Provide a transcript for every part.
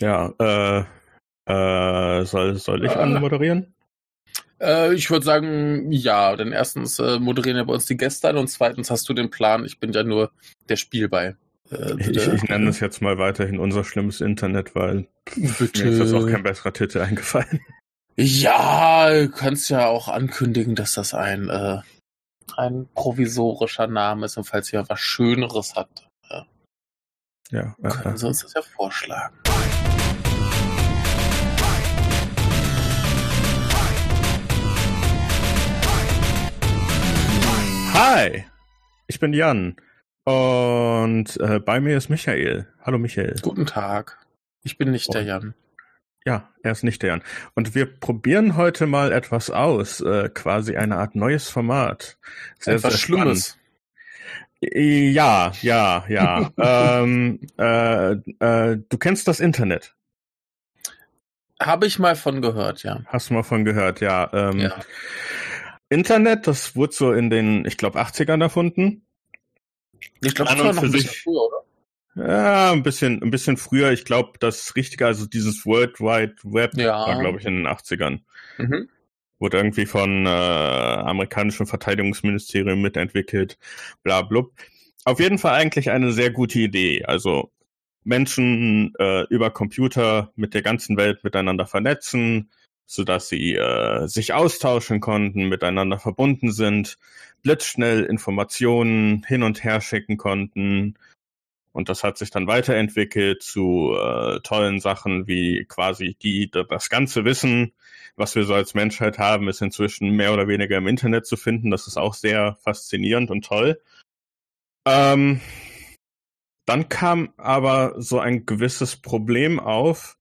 Ja, äh, äh, soll, soll ich äh, anmoderieren? Äh, ich würde sagen, ja, denn erstens äh, moderieren ja bei uns die Gäste an und zweitens hast du den Plan, ich bin ja nur der Spielbei. Äh, ich, ich nenne es jetzt mal weiterhin unser schlimmes Internet, weil bitte. mir ist das auch kein besserer Titel eingefallen. Ja, du kannst ja auch ankündigen, dass das ein, äh, ein provisorischer Name ist und falls ihr was Schöneres habt, äh, ja, können Sie uns das ja vorschlagen. Hi, ich bin Jan und äh, bei mir ist Michael. Hallo Michael. Guten Tag. Ich bin nicht und, der Jan. Ja, er ist nicht der Jan. Und wir probieren heute mal etwas aus, äh, quasi eine Art neues Format. Sehr, etwas sehr Schlimmes. Ja, ja, ja. ähm, äh, äh, du kennst das Internet. Habe ich mal von gehört, ja. Hast du mal von gehört, ja. Ähm, ja. Internet, das wurde so in den, ich glaube, 80ern erfunden. Ich glaube, das war noch ein bisschen früher, oder? Ja, ein bisschen, ein bisschen früher. Ich glaube, das Richtige, also dieses World Wide Web ja. war, glaube ich, in den 80ern. Mhm. Wurde irgendwie von äh, amerikanischen Verteidigungsministerium mitentwickelt, bla blub. Auf jeden Fall eigentlich eine sehr gute Idee. Also Menschen äh, über Computer mit der ganzen Welt miteinander vernetzen, sodass sie äh, sich austauschen konnten, miteinander verbunden sind, blitzschnell Informationen hin und her schicken konnten. Und das hat sich dann weiterentwickelt zu äh, tollen Sachen wie quasi die, das ganze Wissen, was wir so als Menschheit haben, ist inzwischen mehr oder weniger im Internet zu finden. Das ist auch sehr faszinierend und toll. Ähm, dann kam aber so ein gewisses Problem auf,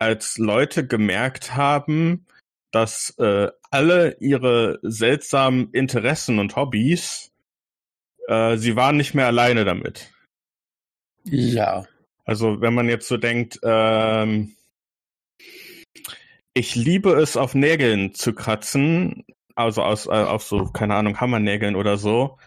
als Leute gemerkt haben, dass äh, alle ihre seltsamen Interessen und Hobbys, äh, sie waren nicht mehr alleine damit. Ja. Also wenn man jetzt so denkt, ähm, ich liebe es, auf Nägeln zu kratzen, also aus, äh, auf so, keine Ahnung, Hammernägeln oder so,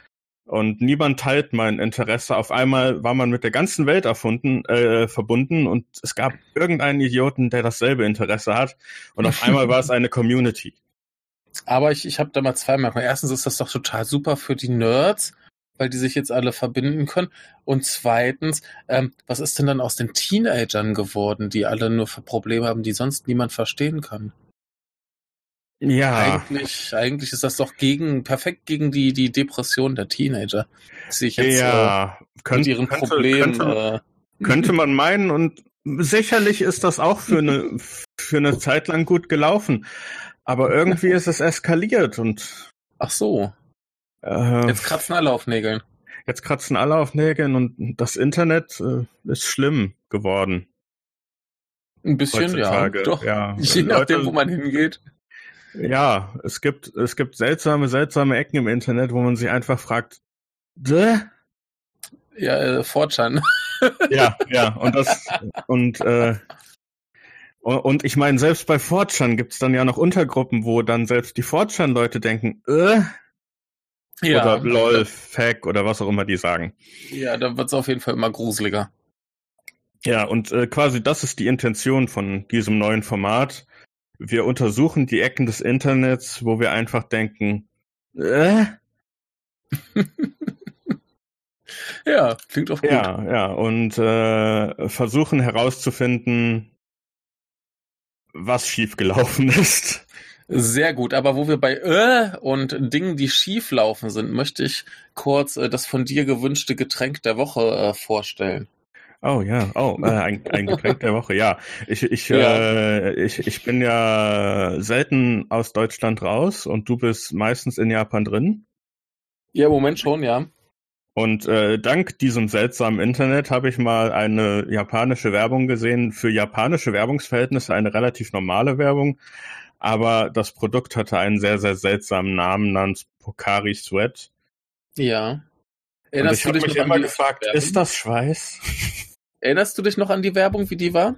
und niemand teilt mein Interesse. Auf einmal war man mit der ganzen Welt erfunden, äh, verbunden und es gab irgendeinen Idioten, der dasselbe Interesse hat und auf einmal war es eine Community. Aber ich, ich habe da mal zweimal. Erstens ist das doch total super für die Nerds, weil die sich jetzt alle verbinden können. Und zweitens, ähm, was ist denn dann aus den Teenagern geworden, die alle nur für Probleme haben, die sonst niemand verstehen kann? Ja. Eigentlich, eigentlich ist das doch gegen, perfekt gegen die, die Depression der Teenager. Sehe ich jetzt ja, äh, könnte, mit ihren könnte, Problemen. Könnte, äh, könnte man meinen und sicherlich ist das auch für eine, für eine Zeit lang gut gelaufen. Aber irgendwie ist es eskaliert und. Ach so. Äh, jetzt kratzen alle auf Nägeln. Jetzt kratzen alle auf Nägeln und das Internet äh, ist schlimm geworden. Ein bisschen, Heutzutage. ja. Doch. Ja. Je nachdem, Leute, wo man hingeht. Ja, es gibt, es gibt seltsame, seltsame Ecken im Internet, wo man sich einfach fragt, Däh? Ja, äh, Fortran. ja, ja, und das, und, äh, und ich meine, selbst bei Fortran gibt's dann ja noch Untergruppen, wo dann selbst die Fortran-Leute denken, äh, ja, oder lol, Fack oder was auch immer die sagen. Ja, da wird's auf jeden Fall immer gruseliger. Ja, und äh, quasi das ist die Intention von diesem neuen Format wir untersuchen die Ecken des Internets, wo wir einfach denken, äh? ja, klingt auch gut. Ja, ja, und äh, versuchen herauszufinden, was schiefgelaufen ist. Sehr gut, aber wo wir bei äh und Dingen, die schief laufen sind, möchte ich kurz äh, das von dir gewünschte Getränk der Woche äh, vorstellen. Oh ja, oh, äh, ein, ein Getränk der Woche, ja. Ich, ich, ja. Äh, ich, ich bin ja selten aus Deutschland raus und du bist meistens in Japan drin. Ja, im Moment schon, ja. Und äh, dank diesem seltsamen Internet habe ich mal eine japanische Werbung gesehen, für japanische Werbungsverhältnisse eine relativ normale Werbung, aber das Produkt hatte einen sehr, sehr seltsamen Namen namens Pokari Sweat. Ja. Erinnerst ich habe mich immer gefragt, ist das Schweiß? Erinnerst du dich noch an die Werbung, wie die war?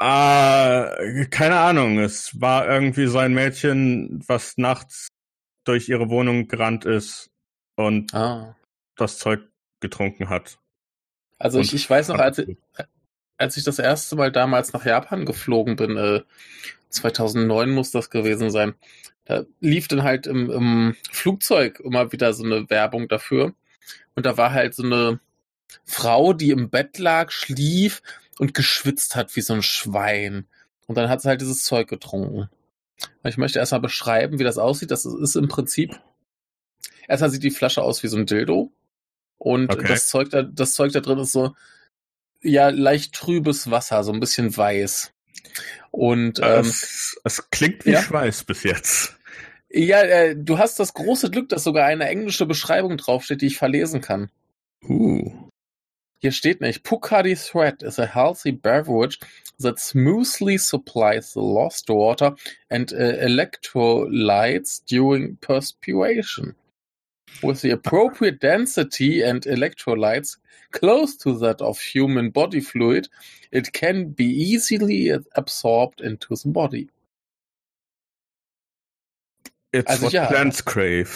Äh, keine Ahnung. Es war irgendwie so ein Mädchen, was nachts durch ihre Wohnung gerannt ist und ah. das Zeug getrunken hat. Also ich, ich weiß noch, als ich, als ich das erste Mal damals nach Japan geflogen bin, äh, 2009 muss das gewesen sein, da lief dann halt im, im Flugzeug immer wieder so eine Werbung dafür. Und da war halt so eine Frau, die im Bett lag, schlief und geschwitzt hat wie so ein Schwein. Und dann hat sie halt dieses Zeug getrunken. Ich möchte erstmal beschreiben, wie das aussieht. Das ist im Prinzip, erstmal sieht die Flasche aus wie so ein Dildo. Und okay. das Zeug da, das Zeug da drin ist so, ja, leicht trübes Wasser, so ein bisschen weiß. Und ähm, es, es klingt wie ja? Schweiß bis jetzt. Ja, äh, du hast das große Glück, dass sogar eine englische Beschreibung draufsteht, die ich verlesen kann. Uh. Hier steht nicht, Pukadi Thread is a healthy beverage that smoothly supplies the lost water and uh, electrolytes during perspiration. With the appropriate density and electrolytes close to that of human body fluid, it can be easily absorbed into the body. It's also, what ja, plants crave.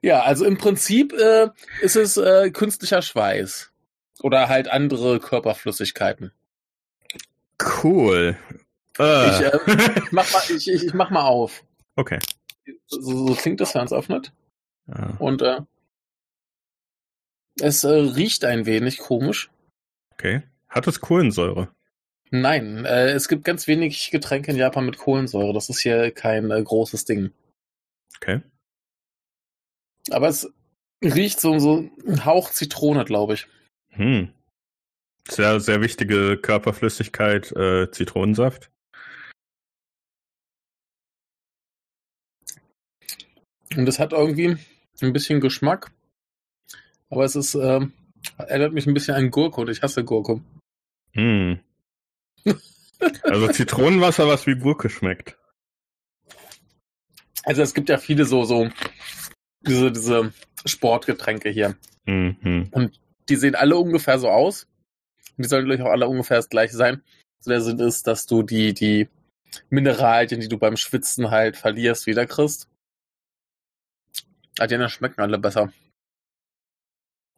Ja, also im Prinzip äh, ist es äh, künstlicher Schweiß. Oder halt andere Körperflüssigkeiten. Cool. Uh. Ich, äh, mach mal, ich, ich, ich mach mal auf. Okay. So, so klingt das, wenn es öffnet. Ja. Und äh, es äh, riecht ein wenig komisch. Okay. Hat es Kohlensäure? Nein, äh, es gibt ganz wenig Getränke in Japan mit Kohlensäure. Das ist hier kein äh, großes Ding. Okay. Aber es riecht so, so ein Hauch Zitrone, glaube ich. Hm. Sehr, sehr wichtige Körperflüssigkeit, äh, Zitronensaft. Und es hat irgendwie ein bisschen Geschmack. Aber es ist, äh, erinnert mich ein bisschen an Gurke und ich hasse Gurke. Hm. Also Zitronenwasser, was wie Gurke schmeckt. Also es gibt ja viele so, so, diese, diese Sportgetränke hier. Mhm. Und die sehen alle ungefähr so aus. Die sollen natürlich auch alle ungefähr das gleiche sein. So der Sinn ist, dass du die, die Mineralien, die du beim Schwitzen halt verlierst, wieder kriegst. Ah, die schmecken alle besser.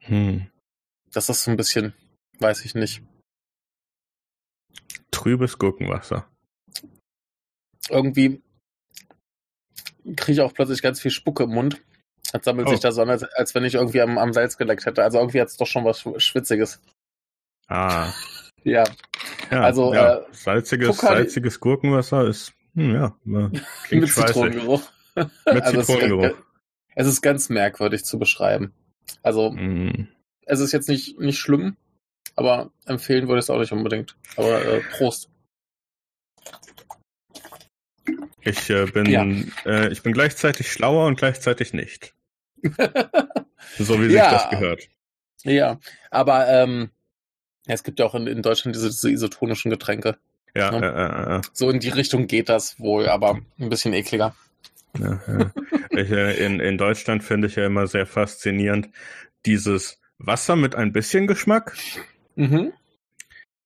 Hm. Das ist so ein bisschen, weiß ich nicht. Trübes Gurkenwasser. Irgendwie kriege ich auch plötzlich ganz viel Spucke im Mund. Jetzt sammelt oh. sich da so an, als, als, wenn ich irgendwie am, am Salz geleckt hätte. Also irgendwie hat es doch schon was Schwitziges. Ah. ja. ja. Also ja. Äh, salziges, salziges Gurkenwasser ist, hm, ja, klingt Mit Zitronengeruch. Mit also Zitronengeruch. Es ist ganz merkwürdig zu beschreiben. Also, mm. es ist jetzt nicht, nicht schlimm, aber empfehlen würde ich es auch nicht unbedingt. Aber äh, Prost. Ich äh, bin ja. äh, ich bin gleichzeitig schlauer und gleichzeitig nicht. so wie sich ja. das gehört. Ja, aber ähm, es gibt ja auch in, in Deutschland diese, diese isotonischen Getränke. Ja, ne? äh, äh, so in die Richtung geht das wohl, aber ein bisschen ekliger. Ja, ja. ich, äh, in, in Deutschland finde ich ja immer sehr faszinierend dieses Wasser mit ein bisschen Geschmack. Mhm.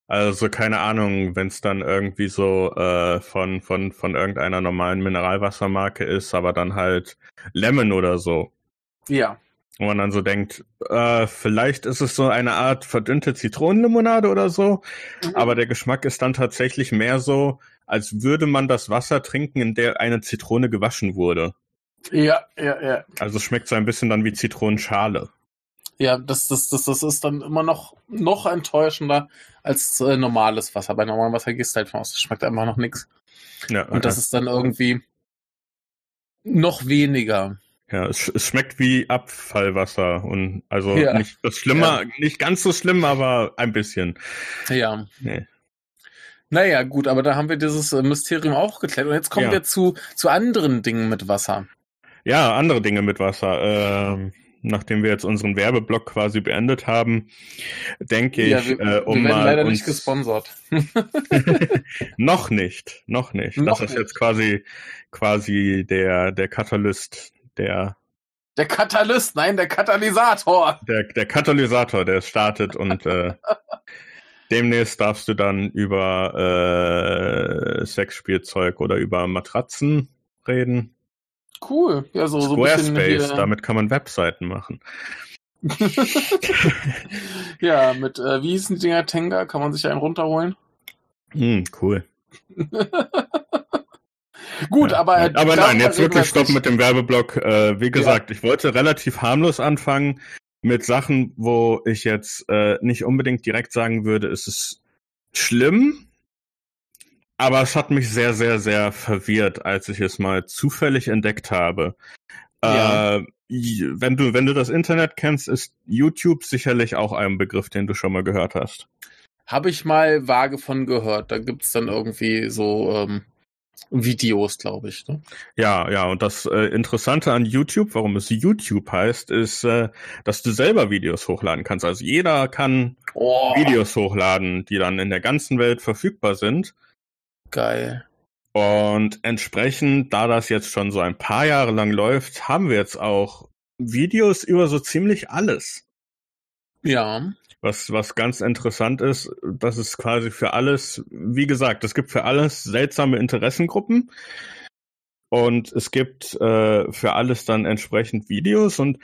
Also keine Ahnung, wenn es dann irgendwie so äh, von, von, von irgendeiner normalen Mineralwassermarke ist, aber dann halt Lemon oder so. Ja. Wo man dann so denkt, äh, vielleicht ist es so eine Art verdünnte Zitronenlimonade oder so, mhm. aber der Geschmack ist dann tatsächlich mehr so, als würde man das Wasser trinken, in der eine Zitrone gewaschen wurde. Ja, ja, ja. Also schmeckt so ein bisschen dann wie Zitronenschale. Ja, das, das, das, das ist dann immer noch, noch enttäuschender als äh, normales Wasser. Bei normalem Wasser gehst du halt von aus, das schmeckt einfach noch nichts. Ja, Und das ist dann irgendwie noch weniger. Ja, es, es schmeckt wie Abfallwasser und also ja. nicht das Schlimmer, ja. nicht ganz so schlimm, aber ein bisschen. Ja. Nee. Naja, gut, aber da haben wir dieses äh, Mysterium auch geklärt. Und jetzt kommen ja. wir zu, zu anderen Dingen mit Wasser. Ja, andere Dinge mit Wasser. Ähm, nachdem wir jetzt unseren Werbeblock quasi beendet haben, denke ja, ich, wir, äh, um wir werden leider uns... nicht gesponsert. noch nicht, noch nicht. Noch das ist nicht. jetzt quasi quasi der der Katalyst, der der Katalyst, nein, der Katalysator. Der der Katalysator, der startet und äh, demnächst darfst du dann über äh, Sexspielzeug oder über Matratzen reden. Cool. Ja, so, Squarespace, so damit kann man Webseiten machen. ja, mit, äh, wie hießen die Dinger Tenga? Kann man sich einen runterholen? Hm, cool. Gut, ja. aber. Aber nein, jetzt wirklich Stopp mit dem Werbeblock. Äh, wie gesagt, ja. ich wollte relativ harmlos anfangen mit Sachen, wo ich jetzt äh, nicht unbedingt direkt sagen würde, es ist schlimm, aber es hat mich sehr, sehr, sehr verwirrt, als ich es mal zufällig entdeckt habe. Ja. Äh, wenn du, wenn du das Internet kennst, ist YouTube sicherlich auch ein Begriff, den du schon mal gehört hast. Habe ich mal vage von gehört. Da gibt's dann irgendwie so ähm, Videos, glaube ich. Ne? Ja, ja, und das äh, Interessante an YouTube, warum es YouTube heißt, ist, äh, dass du selber Videos hochladen kannst. Also jeder kann oh. Videos hochladen, die dann in der ganzen Welt verfügbar sind. Geil. Und entsprechend, da das jetzt schon so ein paar Jahre lang läuft, haben wir jetzt auch Videos über so ziemlich alles. Ja. Was, was ganz interessant ist, das ist quasi für alles, wie gesagt, es gibt für alles seltsame Interessengruppen. Und es gibt äh, für alles dann entsprechend Videos und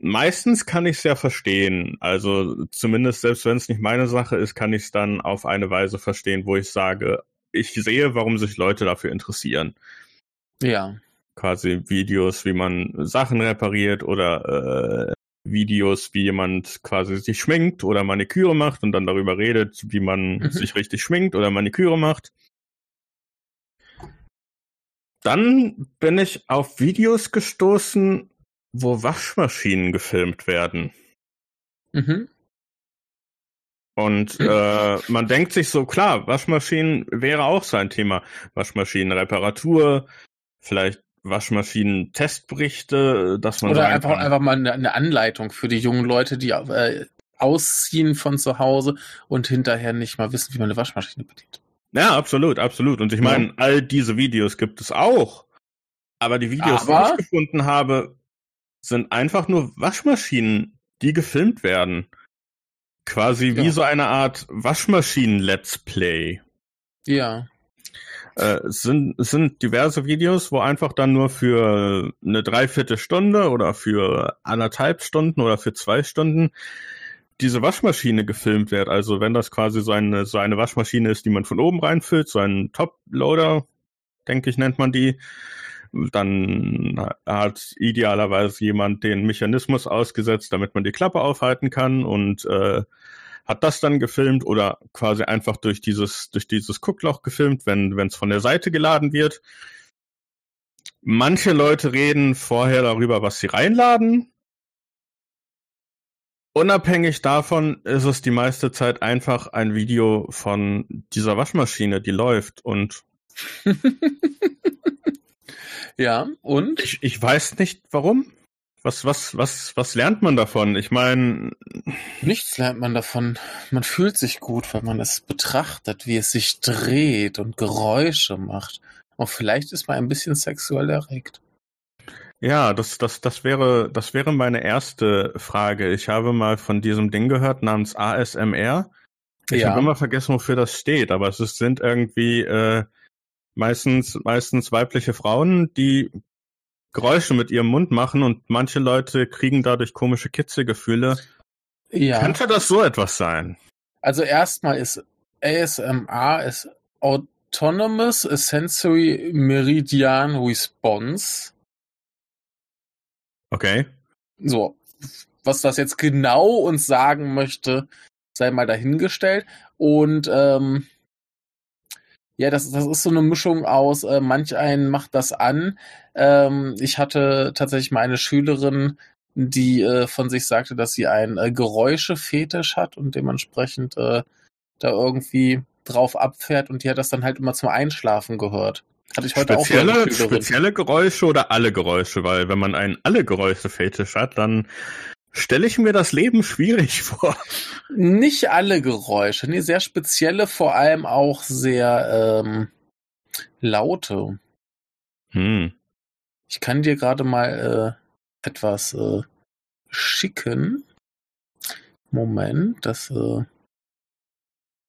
meistens kann ich es ja verstehen. Also zumindest selbst wenn es nicht meine Sache ist, kann ich es dann auf eine Weise verstehen, wo ich sage, ich sehe, warum sich Leute dafür interessieren. Ja. Quasi Videos, wie man Sachen repariert oder äh, Videos, wie jemand quasi sich schminkt oder Maniküre macht und dann darüber redet, wie man mhm. sich richtig schminkt oder Maniküre macht. Dann bin ich auf Videos gestoßen, wo Waschmaschinen gefilmt werden. Mhm. Und äh, man denkt sich so, klar, Waschmaschinen wäre auch sein Thema. Waschmaschinenreparatur, vielleicht Waschmaschinen-Testberichte, dass man. Oder einfach, kann, einfach mal eine, eine, Anleitung für die jungen Leute, die äh, ausziehen von zu Hause und hinterher nicht mal wissen, wie man eine Waschmaschine bedient. Ja, absolut, absolut. Und ich meine, ja. all diese Videos gibt es auch. Aber die Videos, Aber... die ich gefunden habe, sind einfach nur Waschmaschinen, die gefilmt werden. Quasi wie so eine Art Waschmaschinen-Let's Play. Ja. Äh, es, sind, es sind diverse Videos, wo einfach dann nur für eine Dreiviertelstunde oder für anderthalb Stunden oder für zwei Stunden diese Waschmaschine gefilmt wird. Also wenn das quasi so eine, so eine Waschmaschine ist, die man von oben reinfüllt, so ein Top-Loader, denke ich, nennt man die, dann hat idealerweise jemand den Mechanismus ausgesetzt, damit man die Klappe aufhalten kann und äh, hat das dann gefilmt oder quasi einfach durch dieses durch dieses Guckloch gefilmt, wenn wenn es von der Seite geladen wird. Manche Leute reden vorher darüber, was sie reinladen. Unabhängig davon ist es die meiste Zeit einfach ein Video von dieser Waschmaschine, die läuft und Ja, und? Ich, ich weiß nicht warum. Was, was, was, was lernt man davon? Ich meine. Nichts lernt man davon. Man fühlt sich gut, wenn man es betrachtet, wie es sich dreht und Geräusche macht. Und vielleicht ist man ein bisschen sexuell erregt. Ja, das, das, das wäre, das wäre meine erste Frage. Ich habe mal von diesem Ding gehört namens ASMR. Ich ja. habe immer vergessen, wofür das steht, aber es sind irgendwie äh, meistens, meistens weibliche Frauen, die Geräusche mit ihrem Mund machen und manche Leute kriegen dadurch komische Kitzelgefühle. Ja. Könnte das so etwas sein? Also erstmal ist ASMR ist Autonomous Sensory Meridian Response. Okay. So, was das jetzt genau uns sagen möchte, sei mal dahingestellt. Und ähm, ja, das, das ist so eine Mischung aus, äh, manch einen macht das an. Ähm, ich hatte tatsächlich mal eine Schülerin, die äh, von sich sagte, dass sie einen äh, Geräuschefetisch hat und dementsprechend äh, da irgendwie drauf abfährt und die hat das dann halt immer zum Einschlafen gehört. Hatte ich heute spezielle, auch spezielle Geräusche oder alle Geräusche, weil wenn man einen alle Geräusche Fetisch hat, dann stelle ich mir das Leben schwierig vor. Nicht alle Geräusche, nee, sehr spezielle, vor allem auch sehr ähm, laute. Hm. Ich kann dir gerade mal äh, etwas äh, schicken. Moment, das äh,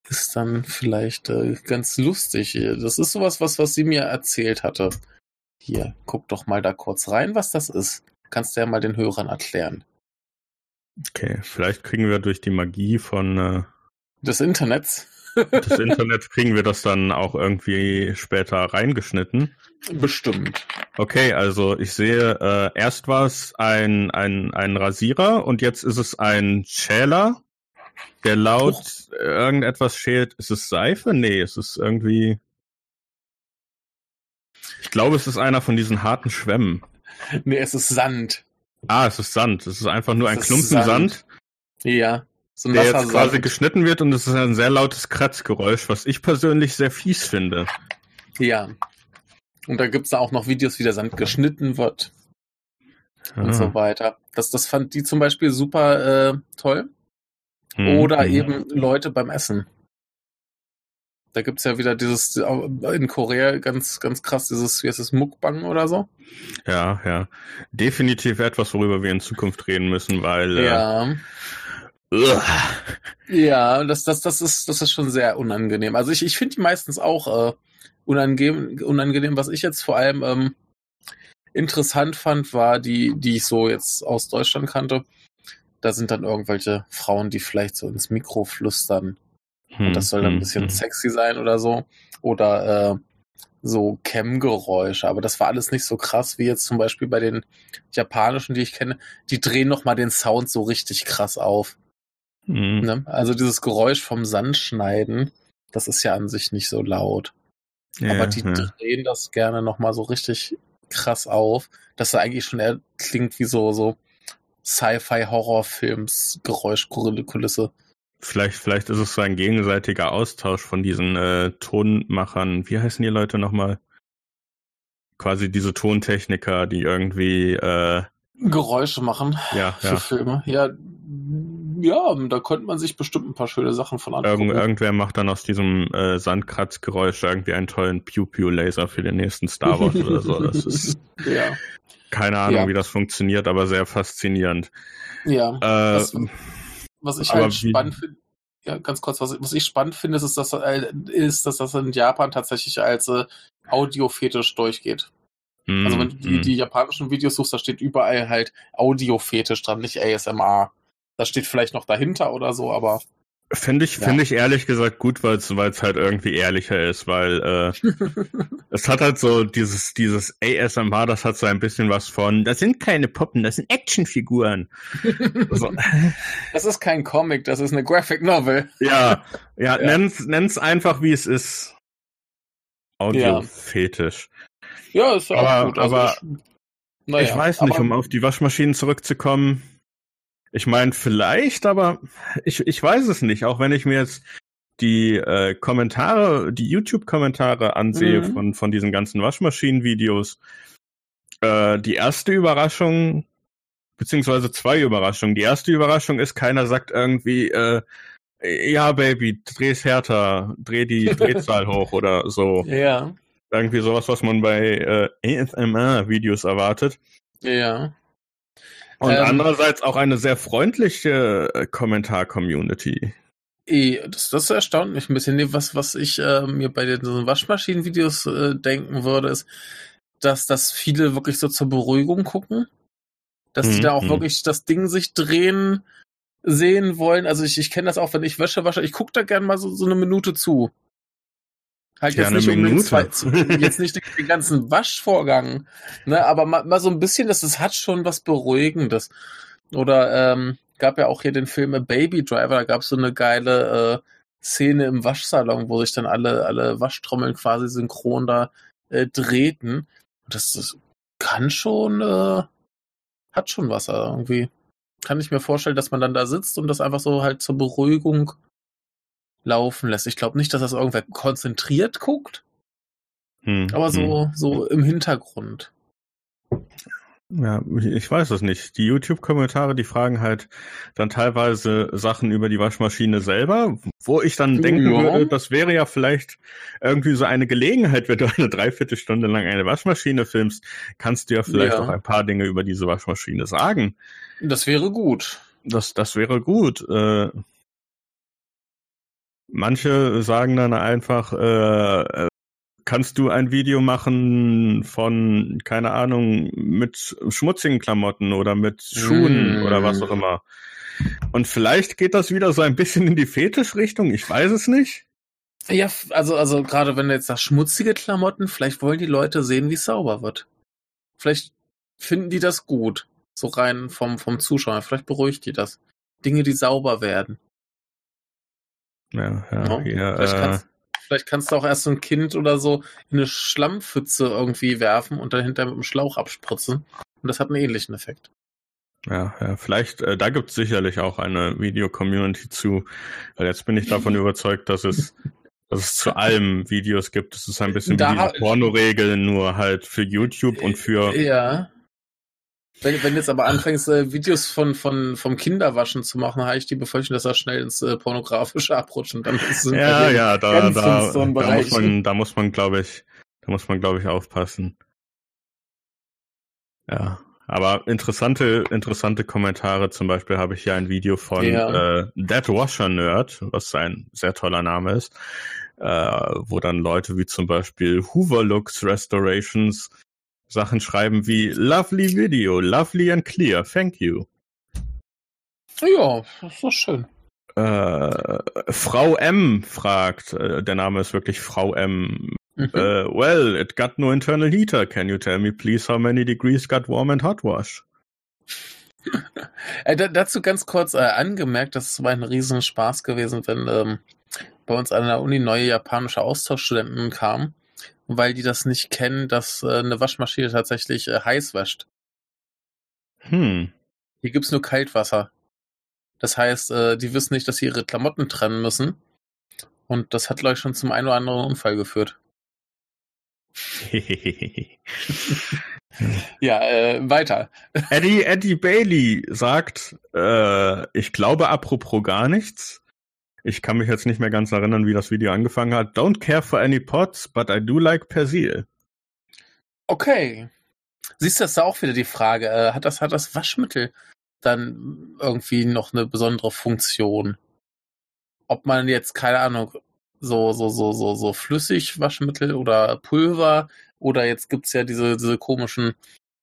ist dann vielleicht äh, ganz lustig. Das ist sowas, was, was sie mir erzählt hatte. Hier, guck doch mal da kurz rein, was das ist. Kannst du ja mal den Hörern erklären. Okay, vielleicht kriegen wir durch die Magie von äh, des Internets. des Internets kriegen wir das dann auch irgendwie später reingeschnitten. Bestimmt. Okay, also ich sehe, äh, erst war es ein, ein, ein Rasierer und jetzt ist es ein Schäler, der laut oh. irgendetwas schält. Ist es Seife? Nee, es ist irgendwie. Ich glaube, es ist einer von diesen harten Schwämmen. Nee, es ist Sand. Ah, es ist Sand. Es ist einfach nur es ein Klumpen Sand. Sand. Ja. So der jetzt quasi geschnitten wird und es ist ein sehr lautes Kratzgeräusch, was ich persönlich sehr fies finde. Ja. Und da gibt's da auch noch Videos, wie der Sand geschnitten wird. Ah. Und so weiter. Das, das fand die zum Beispiel super äh, toll. Hm, Oder hm. eben Leute beim Essen. Da gibt's ja wieder dieses, in Korea ganz, ganz krass, dieses, wie heißt es, Mukbang oder so. Ja, ja. Definitiv etwas, worüber wir in Zukunft reden müssen, weil. Äh, ja. Äh, ja, das, das, das ist, das ist schon sehr unangenehm. Also ich, ich finde die meistens auch äh, unangenehm, unangenehm. Was ich jetzt vor allem ähm, interessant fand, war die, die ich so jetzt aus Deutschland kannte. Da sind dann irgendwelche Frauen, die vielleicht so ins Mikro flüstern und das soll dann ein hm, bisschen hm. sexy sein oder so. Oder äh, so Cam-Geräusche. Aber das war alles nicht so krass wie jetzt zum Beispiel bei den japanischen, die ich kenne. Die drehen nochmal den Sound so richtig krass auf. Hm. Ne? Also dieses Geräusch vom Sandschneiden, das ist ja an sich nicht so laut. Ja, Aber die ja. drehen das gerne nochmal so richtig krass auf, dass er eigentlich schon eher klingt wie so, so Sci-Fi-Horrorfilms, Geräuschkulisse. Vielleicht, vielleicht ist es so ein gegenseitiger Austausch von diesen äh, Tonmachern. Wie heißen die Leute nochmal? Quasi diese Tontechniker, die irgendwie äh, Geräusche machen ja, für ja. Filme. Ja, ja, da könnte man sich bestimmt ein paar schöne Sachen von angucken. Irgend, irgendwer macht dann aus diesem äh, Sandkratzgeräusch irgendwie einen tollen Pew-Pew-Laser für den nächsten Star Wars oder so. Das ist ja. keine Ahnung, ja. wie das funktioniert, aber sehr faszinierend. Ja. Äh, was ich halt spannend finde, ja, ganz kurz, was, was ich spannend finde, ist, dass, äh, ist, dass das in Japan tatsächlich als äh, Audio-Fetisch durchgeht. Mm, also wenn du die, mm. die japanischen Videos suchst, da steht überall halt Audio-Fetisch dran, nicht ASMR. Das steht vielleicht noch dahinter oder so, aber Finde ich, ja. finde ich ehrlich gesagt gut, weil es halt irgendwie ehrlicher ist, weil äh, es hat halt so dieses, dieses ASMR, das hat so ein bisschen was von, das sind keine Puppen, das sind Actionfiguren. so. Das ist kein Comic, das ist eine Graphic Novel. Ja, ja, ja. Nenn's, nenn's einfach wie es ist. Audio-Fetisch. Ja. ja, ist auch aber, gut. Also aber ich, naja, ich weiß nicht, aber, um auf die Waschmaschinen zurückzukommen ich meine, vielleicht, aber ich, ich weiß es nicht. Auch wenn ich mir jetzt die äh, Kommentare, die YouTube-Kommentare ansehe mhm. von, von diesen ganzen Waschmaschinen-Videos, äh, die erste Überraschung, beziehungsweise zwei Überraschungen. Die erste Überraschung ist, keiner sagt irgendwie, äh, ja, Baby, dreh's härter, dreh die Drehzahl hoch oder so. Ja. Irgendwie sowas, was man bei äh, ASMR-Videos erwartet. Ja. Und ähm, andererseits auch eine sehr freundliche äh, Kommentar-Community. Das, das erstaunt mich ein bisschen. Was, was ich äh, mir bei den so Waschmaschinen-Videos äh, denken würde, ist, dass das viele wirklich so zur Beruhigung gucken. Dass mhm. die da auch mhm. wirklich das Ding sich drehen sehen wollen. Also ich, ich kenne das auch, wenn ich Wäsche wasche, ich gucke da gerne mal so, so eine Minute zu. Halt jetzt nicht, um zwei, jetzt nicht den ganzen Waschvorgang, ne, aber mal, mal so ein bisschen, das, das hat schon was Beruhigendes. Oder ähm, gab ja auch hier den Film A Baby Driver, da gab es so eine geile äh, Szene im Waschsalon, wo sich dann alle, alle Waschtrommeln quasi synchron da äh, drehten. Das, das kann schon, äh, hat schon was irgendwie. Kann ich mir vorstellen, dass man dann da sitzt und das einfach so halt zur Beruhigung laufen lässt. Ich glaube nicht, dass das irgendwer konzentriert guckt, hm, aber so, hm. so im Hintergrund. Ja, ich weiß es nicht. Die YouTube-Kommentare, die fragen halt dann teilweise Sachen über die Waschmaschine selber, wo ich dann denken ja. würde, das wäre ja vielleicht irgendwie so eine Gelegenheit, wenn du eine Dreiviertelstunde lang eine Waschmaschine filmst, kannst du ja vielleicht ja. auch ein paar Dinge über diese Waschmaschine sagen. Das wäre gut. Das, das wäre gut. Äh, Manche sagen dann einfach, äh, kannst du ein Video machen von, keine Ahnung, mit schmutzigen Klamotten oder mit Schuhen mm. oder was auch immer. Und vielleicht geht das wieder so ein bisschen in die Fetischrichtung, ich weiß es nicht. Ja, also, also gerade wenn du jetzt sagst schmutzige Klamotten, vielleicht wollen die Leute sehen, wie es sauber wird. Vielleicht finden die das gut. So rein vom, vom Zuschauer. Vielleicht beruhigt die das. Dinge, die sauber werden. Ja, ja, ja. vielleicht, äh, kannst, vielleicht, kannst, du auch erst so ein Kind oder so in eine Schlammpfütze irgendwie werfen und dann hinterher mit dem Schlauch abspritzen. Und das hat einen ähnlichen Effekt. Ja, ja, vielleicht, äh, da gibt es sicherlich auch eine Video-Community zu. Weil jetzt bin ich davon überzeugt, dass es, dass es zu allem Videos gibt. Es ist ein bisschen da, wie die Porno-Regeln, nur halt für YouTube und für. Ja. Wenn, wenn jetzt aber anfängst, äh, Videos von, von, vom Kinderwaschen zu machen, habe ich die Befürchtung, dass er schnell ins äh, Pornografische abrutscht und dann ist es Ja, ja, da, da, da, muss man, da muss man, glaube ich, da muss man, glaube ich, aufpassen. Ja. Aber interessante, interessante Kommentare. Zum Beispiel habe ich hier ein Video von ja. äh, Dead Washer Nerd, was ein sehr toller Name ist, äh, wo dann Leute wie zum Beispiel Hoover Looks Restorations Sachen schreiben wie Lovely Video, lovely and clear, thank you. Ja, das ist doch schön. Äh, Frau M fragt, äh, der Name ist wirklich Frau M. Mhm. Uh, well, it got no internal heater. Can you tell me please how many degrees got warm and hot wash? äh, dazu ganz kurz äh, angemerkt, das war ein riesen Spaß gewesen, wenn ähm, bei uns an der Uni neue japanische Austauschstudenten kamen, weil die das nicht kennen, dass äh, eine Waschmaschine tatsächlich äh, heiß wäscht. Hm. Hier gibt's nur Kaltwasser. Das heißt, äh, die wissen nicht, dass sie ihre Klamotten trennen müssen. Und das hat, glaube ich, schon zum einen oder anderen Unfall geführt. ja, äh, weiter. Eddie, Eddie Bailey sagt, äh, ich glaube apropos gar nichts. Ich kann mich jetzt nicht mehr ganz erinnern, wie das Video angefangen hat. Don't care for any pots, but I do like Persil. Okay. Siehst du, das ist auch wieder die Frage. Äh, hat, das, hat das Waschmittel dann irgendwie noch eine besondere Funktion? Ob man jetzt, keine Ahnung, so, so, so, so, so flüssig Waschmittel oder Pulver oder jetzt gibt's ja diese, diese komischen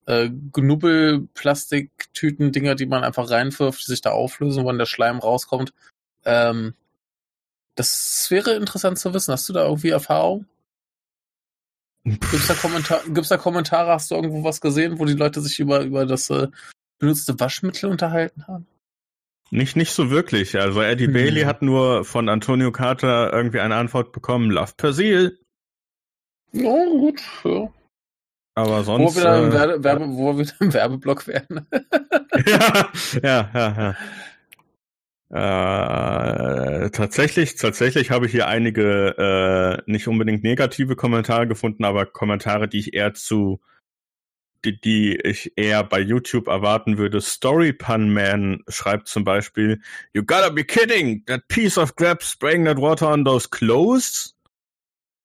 äh, Knubbel-Plastiktüten-Dinger, die man einfach reinwirft, die sich da auflösen, wo dann der Schleim rauskommt. Ähm, das wäre interessant zu wissen. Hast du da irgendwie Erfahrung? Gibt's da, Kommentar gibt's da Kommentare? Hast du irgendwo was gesehen, wo die Leute sich über, über das äh, benutzte Waschmittel unterhalten haben? Nicht, nicht so wirklich. Also Eddie mhm. Bailey hat nur von Antonio Carter irgendwie eine Antwort bekommen, Love Persil. Ja, gut, ja. Aber sonst. Wo wir dann im, äh, Werbe, Werbe, wo wir im Werbeblock werden. ja, ja, ja, ja. Äh, tatsächlich, tatsächlich habe ich hier einige äh, nicht unbedingt negative Kommentare gefunden, aber Kommentare, die ich eher zu die, die ich eher bei YouTube erwarten würde. Story Pun Man schreibt zum Beispiel, You gotta be kidding! That piece of crap spraying that water on those clothes?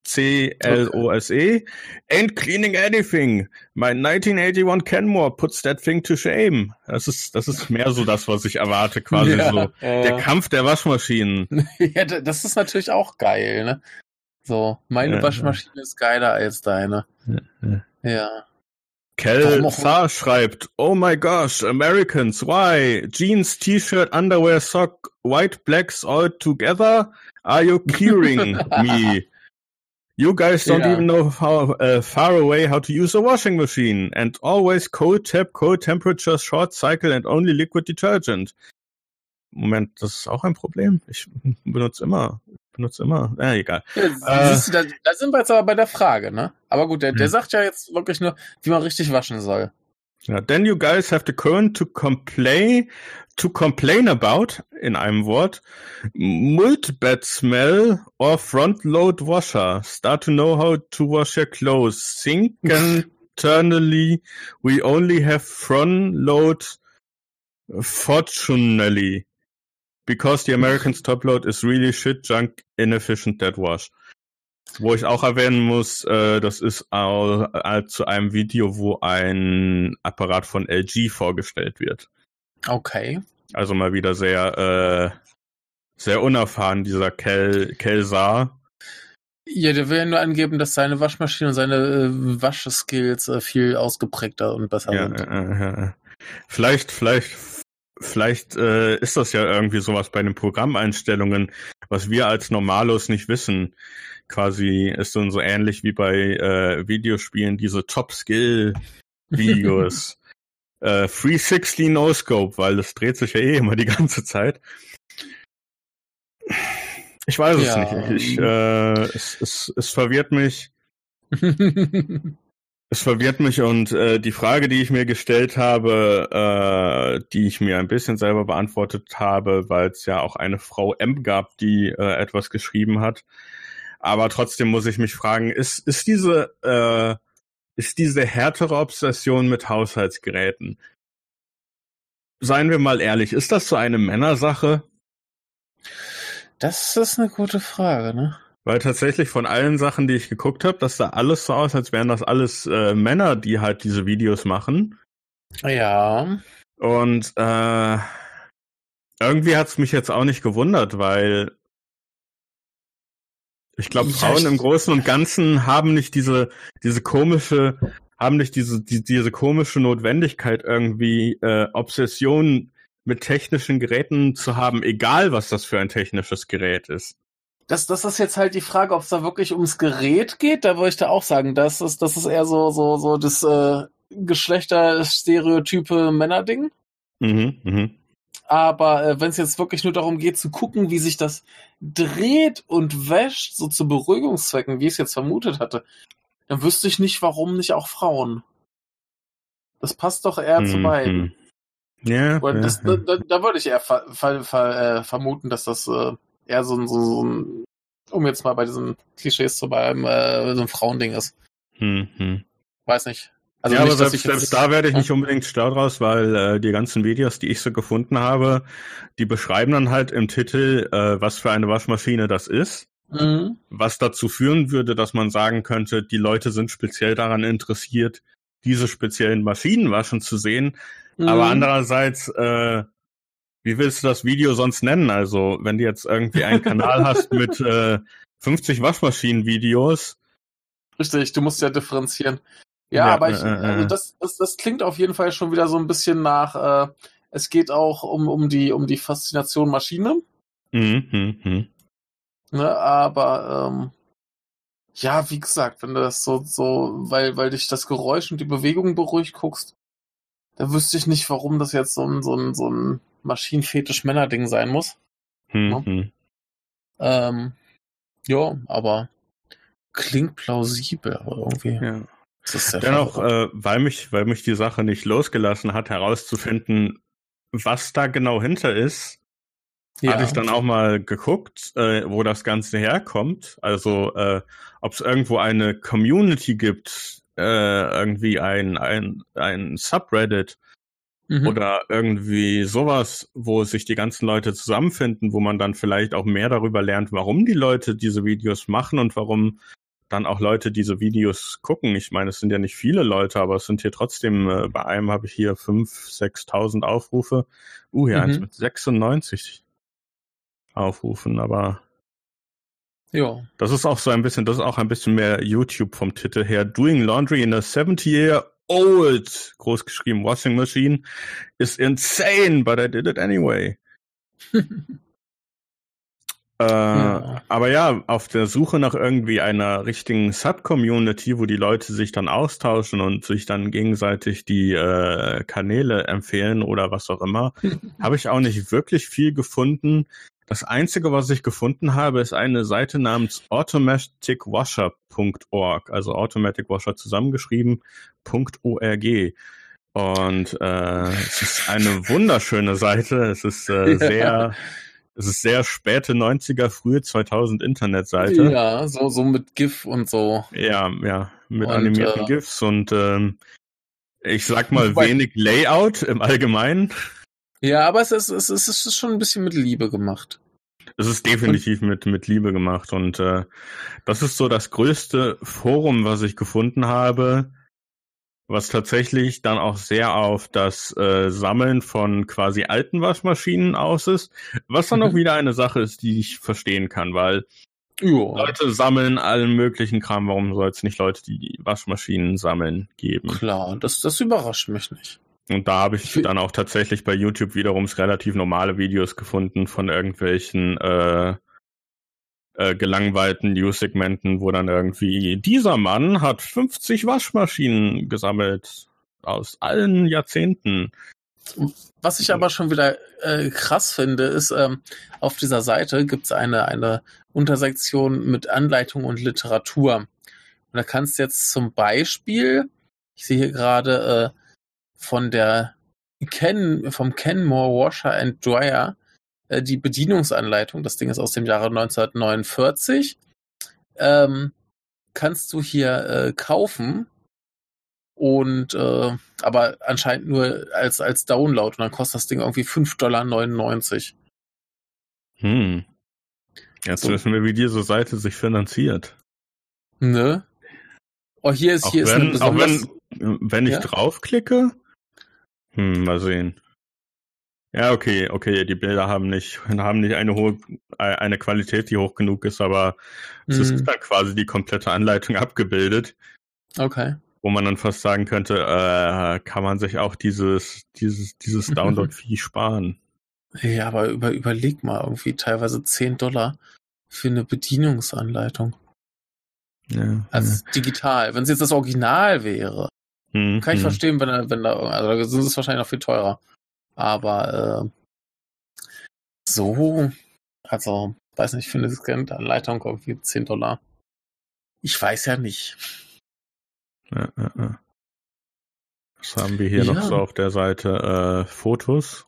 C-L-O-S-E. Ain't cleaning anything. My 1981 Kenmore puts that thing to shame. Das ist, das ist mehr so das, was ich erwarte, quasi ja, so. Äh, der Kampf der Waschmaschinen. ja, das ist natürlich auch geil, ne? So, meine ja, Waschmaschine ja. ist geiler als deine. Ja. ja. Kel Saar schreibt, Oh my gosh, Americans, why? Jeans, T-Shirt, Underwear, Sock, White Blacks all together? Are you curing me? You guys don't yeah. even know how uh, far away how to use a washing machine. And always cold tap, cold temperature, short cycle and only liquid detergent. Moment, das ist auch ein Problem. Ich benutze immer benutze immer. Ja, egal. Ja, äh, du, da, da, sind wir jetzt aber bei der Frage, ne? Aber gut, der, der hm. sagt ja jetzt wirklich nur, wie man richtig waschen soll. Ja, then you guys have the current to complain to complain about in einem Wort multibed smell or front load washer. Start to know how to wash your clothes. Think internally we only have front load fortunately because the Americans top load is really shit junk inefficient dead wash. Wo ich auch erwähnen muss, äh, das ist auch, äh, zu einem Video, wo ein Apparat von LG vorgestellt wird. Okay. Also mal wieder sehr, äh, sehr unerfahren, dieser Kel, Kelsar. Ja, der will ja nur angeben, dass seine Waschmaschine und seine äh, Waschskills äh, viel ausgeprägter und besser ja, sind. Äh, äh, vielleicht, vielleicht vielleicht äh, ist das ja irgendwie sowas bei den Programmeinstellungen, was wir als Normalos nicht wissen. Quasi ist dann so ähnlich wie bei äh, Videospielen diese Top-Skill-Videos. äh, 360 No-Scope, weil das dreht sich ja eh immer die ganze Zeit. Ich weiß es ja. nicht. Ich, äh, es, es, es verwirrt mich. es verwirrt mich und äh, die Frage, die ich mir gestellt habe, äh, die ich mir ein bisschen selber beantwortet habe, weil es ja auch eine Frau M gab, die äh, etwas geschrieben hat. Aber trotzdem muss ich mich fragen, ist, ist diese, äh, ist diese härtere Obsession mit Haushaltsgeräten, seien wir mal ehrlich, ist das so eine Männersache? Das ist eine gute Frage, ne? Weil tatsächlich von allen Sachen, die ich geguckt habe, das sah alles so aus, als wären das alles äh, Männer, die halt diese Videos machen. Ja. Und äh, irgendwie hat's mich jetzt auch nicht gewundert, weil ich glaube, Frauen im Großen und Ganzen haben nicht diese, diese komische, haben nicht diese, die, diese komische Notwendigkeit, irgendwie äh, Obsession mit technischen Geräten zu haben, egal was das für ein technisches Gerät ist. Das, das ist jetzt halt die Frage, ob es da wirklich ums Gerät geht. Da würde ich da auch sagen, das ist, das ist eher so, so, so das äh, Geschlechterstereotype Männerding. Mhm, mhm. Aber äh, wenn es jetzt wirklich nur darum geht, zu gucken, wie sich das dreht und wäscht, so zu Beruhigungszwecken, wie ich es jetzt vermutet hatte, dann wüsste ich nicht, warum nicht auch Frauen. Das passt doch eher mhm. zu beiden. Ja, Und das, ja, Da, da, würde ich eher ver, ver, ver, äh, vermuten, dass das äh, eher so ein, so, so ein, um jetzt mal bei diesen Klischees zu bleiben, äh, so ein Frauending ist. Mhm. Weiß nicht. Also ja, nicht, aber selbst, selbst da werde ich nicht unbedingt stau draus, weil äh, die ganzen Videos, die ich so gefunden habe, die beschreiben dann halt im Titel, äh, was für eine Waschmaschine das ist. Mhm. Was dazu führen würde, dass man sagen könnte, die Leute sind speziell daran interessiert, diese speziellen Maschinen waschen zu sehen. Mhm. Aber andererseits, äh, wie willst du das Video sonst nennen? Also, wenn du jetzt irgendwie einen Kanal hast mit äh, 50 Waschmaschinen-Videos. Richtig, du musst ja differenzieren. Ja, ja aber ich, äh, äh, also das, das, das klingt auf jeden Fall schon wieder so ein bisschen nach, äh, es geht auch um, um, die, um die Faszination Maschine. Mhm, mh, mh. Ne, aber ähm, ja, wie gesagt, wenn du das so, so, weil, weil dich das Geräusch und die Bewegung beruhigt guckst, dann wüsste ich nicht, warum das jetzt so ein, so ein, so ein Maschinenfetisch-Männer-Ding sein muss. Hm, ne? hm. Ähm, ja, aber klingt plausibel, aber irgendwie. Ja. Dennoch, äh, weil mich, weil mich die Sache nicht losgelassen hat, herauszufinden, was da genau hinter ist, ja. hatte ich dann auch mal geguckt, äh, wo das Ganze herkommt. Also, äh, ob es irgendwo eine Community gibt, äh, irgendwie ein, ein, ein Subreddit mhm. oder irgendwie sowas, wo sich die ganzen Leute zusammenfinden, wo man dann vielleicht auch mehr darüber lernt, warum die Leute diese Videos machen und warum dann auch Leute diese Videos gucken. Ich meine, es sind ja nicht viele Leute, aber es sind hier trotzdem, äh, bei einem habe ich hier 5.000, 6.000 Aufrufe. Uh, hier mhm. eins mit 96 Aufrufen, aber ja. Das ist auch so ein bisschen, das ist auch ein bisschen mehr YouTube vom Titel her. Doing Laundry in a 70-year-old, großgeschrieben Washing Machine, is insane, but I did it anyway. Äh, aber ja, auf der Suche nach irgendwie einer richtigen Sub-Community, wo die Leute sich dann austauschen und sich dann gegenseitig die äh, Kanäle empfehlen oder was auch immer, habe ich auch nicht wirklich viel gefunden. Das Einzige, was ich gefunden habe, ist eine Seite namens automaticwasher.org, also Automatic Washer zusammengeschrieben, .org. Und äh, es ist eine wunderschöne Seite. Es ist äh, sehr es ist sehr späte 90er, frühe 2000 Internetseite. Ja, so, so mit GIF und so. Ja, ja, mit und, animierten äh, GIFs und ähm, ich sag mal wenig Layout im Allgemeinen. Ja, aber es ist, es ist, es ist schon ein bisschen mit Liebe gemacht. Es ist definitiv mit, mit Liebe gemacht und äh, das ist so das größte Forum, was ich gefunden habe, was tatsächlich dann auch sehr auf das äh, Sammeln von quasi alten Waschmaschinen aus ist, was dann mhm. auch wieder eine Sache ist, die ich verstehen kann, weil jo. Leute sammeln allen möglichen Kram, warum soll es nicht Leute, die, die Waschmaschinen sammeln, geben? Klar, das, das überrascht mich nicht. Und da habe ich dann auch tatsächlich bei YouTube wiederum relativ normale Videos gefunden von irgendwelchen äh, äh, gelangweilten News-Segmenten, wo dann irgendwie dieser Mann hat 50 Waschmaschinen gesammelt aus allen Jahrzehnten. Was ich aber schon wieder äh, krass finde, ist, ähm, auf dieser Seite gibt es eine, eine Untersektion mit Anleitung und Literatur. Und da kannst du jetzt zum Beispiel, ich sehe hier gerade äh, von der Ken, vom Kenmore Washer and Dryer äh, die Bedienungsanleitung, das Ding ist aus dem Jahre 1949, ähm, kannst du hier äh, kaufen und äh, aber anscheinend nur als, als Download und dann kostet das Ding irgendwie 5,99 Dollar. Hm. Jetzt so. wissen wir, wie diese Seite sich finanziert. Ne? Oh, hier ist, auch hier wenn, ist eine Auch wenn, wenn ich ja? draufklicke, hm, mal sehen. Ja, okay, okay, die Bilder haben nicht, haben nicht eine hohe, eine Qualität, die hoch genug ist, aber es ist mhm. dann quasi die komplette Anleitung abgebildet. Okay. Wo man dann fast sagen könnte, äh, kann man sich auch dieses, dieses, dieses Download-Fee sparen. Ja, aber über, überleg mal, irgendwie teilweise 10 Dollar für eine Bedienungsanleitung. Ja, also ja. digital. Wenn es jetzt das Original wäre, hm, kann ich hm. verstehen, wenn da, wenn da, also sind es wahrscheinlich noch viel teurer. Aber äh, so, also, weiß nicht, für eine Scan-Anleitung irgendwie 10 Dollar. Ich weiß ja nicht. Ja, ja, ja. Was haben wir hier noch so auf der Seite? Äh, Fotos.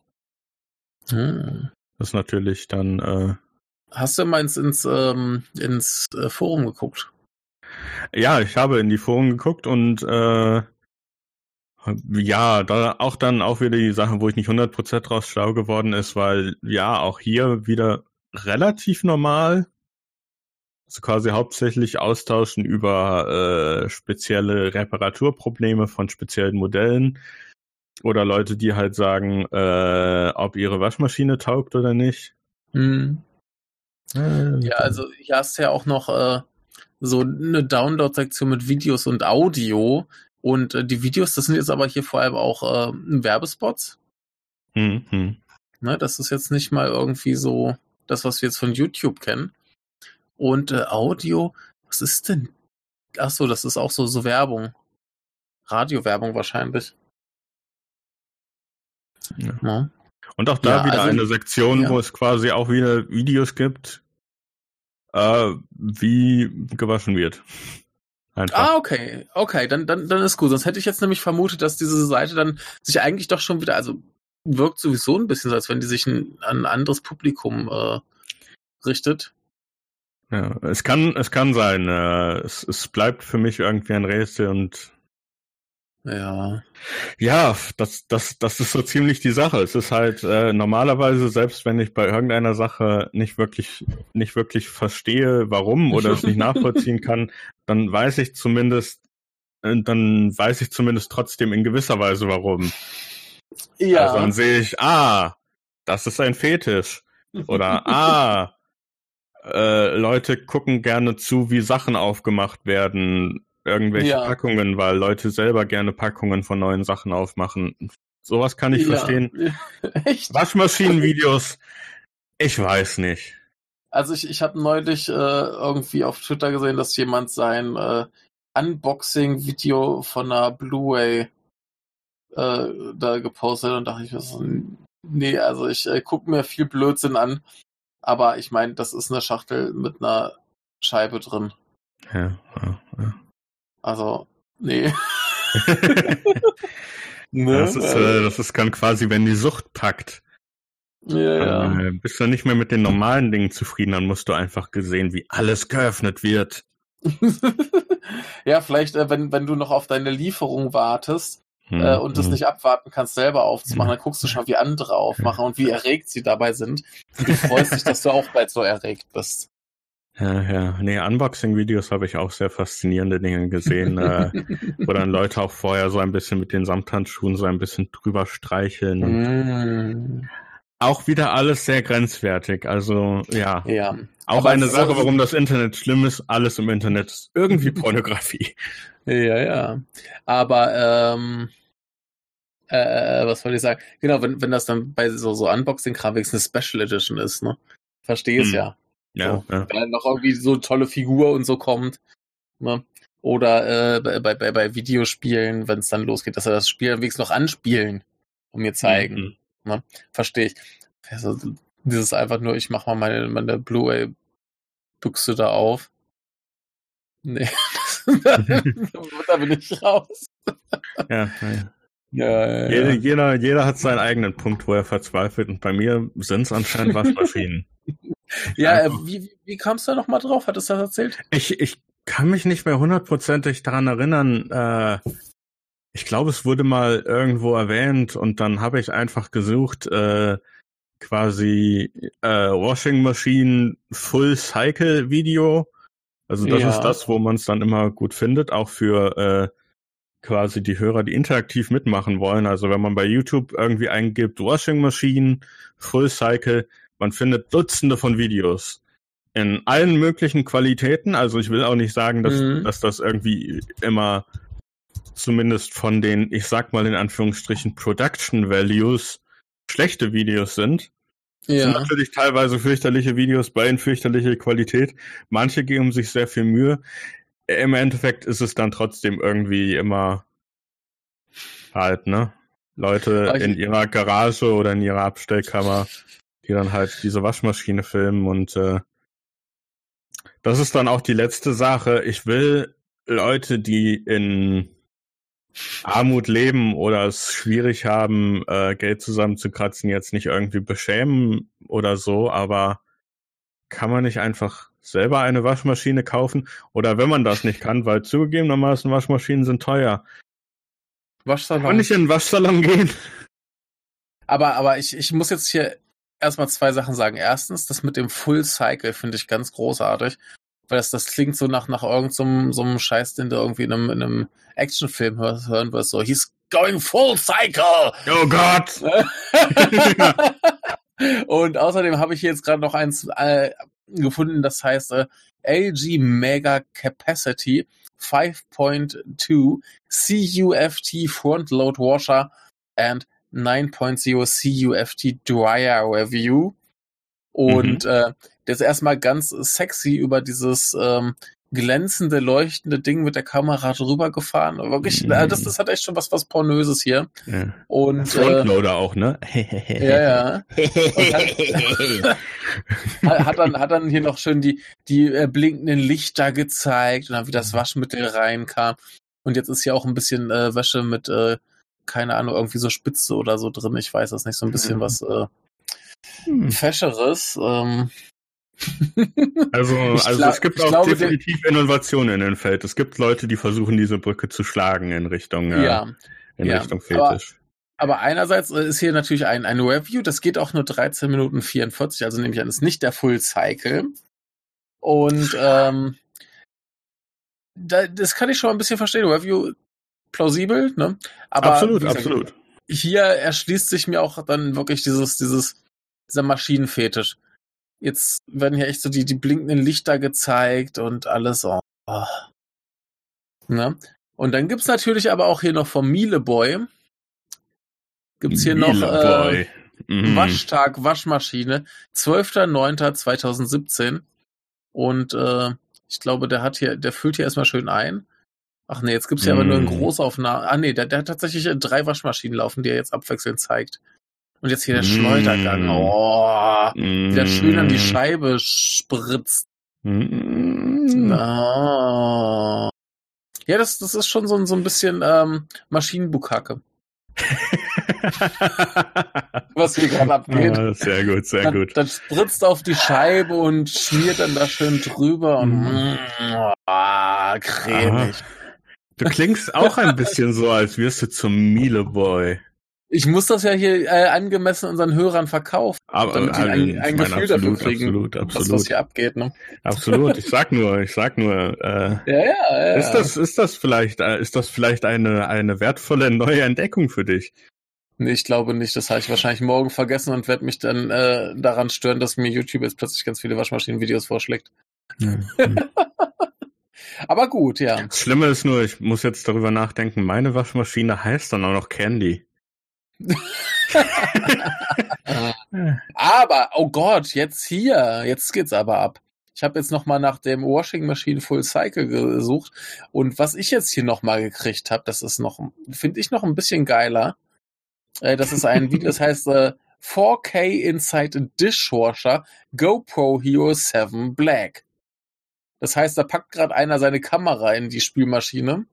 Hm. Das ist natürlich dann. Äh, Hast du mal ins, ins, ähm, ins äh, Forum geguckt? Ja, ich habe in die Foren geguckt und äh, ja, da auch dann auch wieder die Sache, wo ich nicht 100% draus schlau geworden ist, weil ja, auch hier wieder relativ normal. Also quasi hauptsächlich austauschen über äh, spezielle Reparaturprobleme von speziellen Modellen oder Leute, die halt sagen, äh, ob ihre Waschmaschine taugt oder nicht. Mhm. Ja, also hier hast du ja auch noch äh, so eine Download-Sektion mit Videos und Audio, und äh, die Videos, das sind jetzt aber hier vor allem auch äh, Werbespots. Mhm. Ne, das ist jetzt nicht mal irgendwie so das, was wir jetzt von YouTube kennen. Und äh, Audio, was ist denn? Ach so, das ist auch so, so Werbung. Radiowerbung wahrscheinlich. Ja. Ja. Und auch da ja, wieder also, eine Sektion, wo es quasi auch wieder Videos gibt, äh, wie gewaschen wird. Einfach. Ah, okay. Okay, dann, dann, dann ist gut. Sonst hätte ich jetzt nämlich vermutet, dass diese Seite dann sich eigentlich doch schon wieder, also wirkt sowieso ein bisschen so, als wenn die sich ein, an ein anderes Publikum äh, richtet. Ja, es kann, es kann sein. Äh, es, es bleibt für mich irgendwie ein Rätsel und ja. Ja, das, das, das ist so ziemlich die Sache. Es ist halt äh, normalerweise, selbst wenn ich bei irgendeiner Sache nicht wirklich, nicht wirklich verstehe, warum oder es nicht nachvollziehen kann, dann weiß ich zumindest, äh, dann weiß ich zumindest trotzdem in gewisser Weise warum. Ja. Also dann sehe ich, ah, das ist ein Fetisch. Oder ah, äh, Leute gucken gerne zu, wie Sachen aufgemacht werden irgendwelche ja. Packungen, weil Leute selber gerne Packungen von neuen Sachen aufmachen. Sowas kann ich ja. verstehen. Echt? Waschmaschinenvideos, ich weiß nicht. Also ich, ich habe neulich äh, irgendwie auf Twitter gesehen, dass jemand sein äh, Unboxing-Video von einer Blu-ray äh, da gepostet hat und dachte ich mir so, nee, also ich äh, gucke mir viel Blödsinn an, aber ich meine, das ist eine Schachtel mit einer Scheibe drin. Ja, ja, ja. Also, nee. ne? das, ist, äh, das ist kann quasi, wenn die Sucht packt. Ja, ja. Äh, bist du nicht mehr mit den normalen Dingen zufrieden, dann musst du einfach gesehen, wie alles geöffnet wird. ja, vielleicht, äh, wenn, wenn du noch auf deine Lieferung wartest hm, äh, und das hm. nicht abwarten kannst, selber aufzumachen, dann guckst du schon, wie andere aufmachen und wie erregt sie dabei sind. Und du freust dich, dass du auch bald so erregt bist. Ja, ja. Nee, Unboxing-Videos habe ich auch sehr faszinierende Dinge gesehen, äh, wo dann Leute auch vorher so ein bisschen mit den Samthandschuhen so ein bisschen drüber streicheln. Mm. Auch wieder alles sehr grenzwertig. Also, ja. Ja. Auch Aber eine Sache, warum das Internet schlimm ist. Alles im Internet ist irgendwie Pornografie. Ja, ja. Aber, ähm, Äh, was wollte ich sagen? Genau, wenn, wenn das dann bei so, so Unboxing-Kram eine Special Edition ist, ne? Verstehe es hm. ja. Ja, so, ja. Wenn noch irgendwie so tolle Figur und so kommt. Ne? Oder äh, bei, bei, bei Videospielen, wenn es dann losgeht, dass er das Spiel wenigstens noch anspielen und mir zeigen. Mhm. Ne? Verstehe ich. Also, dieses einfach nur, ich mach mal meine, meine Blu-ray-Büchse da auf. Nee, da bin ich raus. ja, ja. Ja, ja, jeder, jeder, hat seinen eigenen Punkt, wo er verzweifelt und bei mir sind es anscheinend Waschmaschinen. ja, äh, wie, wie kamst du da nochmal drauf? Hattest du das erzählt? Ich, ich kann mich nicht mehr hundertprozentig daran erinnern. Äh, ich glaube, es wurde mal irgendwo erwähnt und dann habe ich einfach gesucht, äh, quasi äh, Washing Machine Full Cycle Video. Also das ja. ist das, wo man es dann immer gut findet, auch für äh, quasi die Hörer, die interaktiv mitmachen wollen. Also wenn man bei YouTube irgendwie eingibt Washing Machine Full Cycle, man findet Dutzende von Videos in allen möglichen Qualitäten. Also ich will auch nicht sagen, dass, mhm. dass das irgendwie immer zumindest von den, ich sag mal in Anführungsstrichen, Production Values schlechte Videos sind. Ja. Das sind natürlich teilweise fürchterliche Videos bei in fürchterlicher Qualität. Manche geben sich sehr viel Mühe. Im Endeffekt ist es dann trotzdem irgendwie immer halt, ne? Leute in ihrer Garage oder in ihrer Abstellkammer, die dann halt diese Waschmaschine filmen und äh, das ist dann auch die letzte Sache. Ich will Leute, die in Armut leben oder es schwierig haben, äh, Geld zusammenzukratzen, jetzt nicht irgendwie beschämen oder so, aber kann man nicht einfach selber eine Waschmaschine kaufen? Oder wenn man das nicht kann, weil zugegebenermaßen Waschmaschinen sind teuer. Waschsalon. Kann ich in den Waschsalon gehen? Aber, aber ich, ich muss jetzt hier erstmal zwei Sachen sagen. Erstens, das mit dem Full Cycle finde ich ganz großartig. Weil das, das klingt so nach, nach irgendeinem so, so einem Scheiß, den du irgendwie in einem, in einem Actionfilm hör, hören wirst. So, he's going full cycle! Oh Gott! Und außerdem habe ich hier jetzt gerade noch eins äh, gefunden, das heißt äh, LG Mega Capacity 5.2 CUFT Front Load Washer and 9.0 CUFT Dryer Review. Und mhm. äh, der ist erstmal ganz sexy über dieses ähm, glänzende, leuchtende Ding mit der Kamera drüber gefahren. Wirklich, das, das hat echt schon was, was Pornöses hier. Ja. Und Frontloader äh, auch, ne? ja, ja. Hat, hat, dann, hat dann hier noch schön die, die äh, blinkenden Lichter gezeigt und dann wie das. Waschmittel reinkam. Und jetzt ist hier auch ein bisschen äh, Wäsche mit, äh, keine Ahnung, irgendwie so Spitze oder so drin. Ich weiß das nicht, so ein bisschen mhm. was äh, hm. Fescheres. Ähm, also, also es gibt auch glaube, definitiv Innovationen in dem Feld. Es gibt Leute, die versuchen, diese Brücke zu schlagen in Richtung, äh, ja, in ja, Richtung Fetisch. Aber, aber, einerseits ist hier natürlich ein, ein Review, das geht auch nur 13 Minuten 44, also nehme ich an, ist nicht der Full Cycle. Und ähm, da, das kann ich schon ein bisschen verstehen. Review plausibel, ne? Aber absolut, gesagt, absolut. Hier erschließt sich mir auch dann wirklich dieses, dieses, dieser Maschinenfetisch jetzt werden hier echt so die, die blinkenden Lichter gezeigt und alles. Oh. Ne? Und dann gibt's natürlich aber auch hier noch vom Miele Boy. Gibt's hier Miele noch äh, mhm. Waschtag, Waschmaschine, 12.09.2017. Und äh, ich glaube, der hat hier, der füllt hier erstmal schön ein. Ach nee, jetzt gibt's hier mm. aber nur eine mhm. Großaufnahme. Ah nee, der, der hat tatsächlich drei Waschmaschinen laufen, die er jetzt abwechselnd zeigt. Und jetzt hier der mm. Schleudergang. Oh, mm. wie das schön an die Scheibe spritzt. Mm. Oh. Ja, das, das ist schon so, so ein bisschen ähm, Maschinenbuchhacke. Was hier gerade abgeht. Ah, sehr gut, sehr dann, gut. Dann spritzt auf die Scheibe und schmiert dann da schön drüber und mm. oh, cremig. Du klingst auch ein bisschen so, als wirst du zum Miele Boy. Ich muss das ja hier äh, angemessen unseren Hörern verkaufen, Aber, damit die ein, ein Gefühl absolut, dafür kriegen, absolut, absolut. was, hier abgeht. Ne? Absolut. Ich sag nur, ich sag nur. Äh, ja, ja, ja. Ist das, ist das vielleicht, äh, ist das vielleicht eine eine wertvolle neue Entdeckung für dich? Nee, ich glaube nicht. Das habe ich wahrscheinlich morgen vergessen und werde mich dann äh, daran stören, dass mir YouTube jetzt plötzlich ganz viele Waschmaschinenvideos vorschlägt. Ja. Aber gut, ja. Das Schlimme ist nur, ich muss jetzt darüber nachdenken, meine Waschmaschine heißt dann auch noch Candy. aber, oh Gott, jetzt hier, jetzt geht's aber ab. Ich habe jetzt noch mal nach dem Washing Machine Full Cycle gesucht und was ich jetzt hier noch mal gekriegt habe, das ist noch, finde ich noch ein bisschen geiler. Äh, das ist ein Video, das heißt äh, 4K Inside a Dishwasher GoPro Hero 7 Black. Das heißt, da packt gerade einer seine Kamera in die Spülmaschine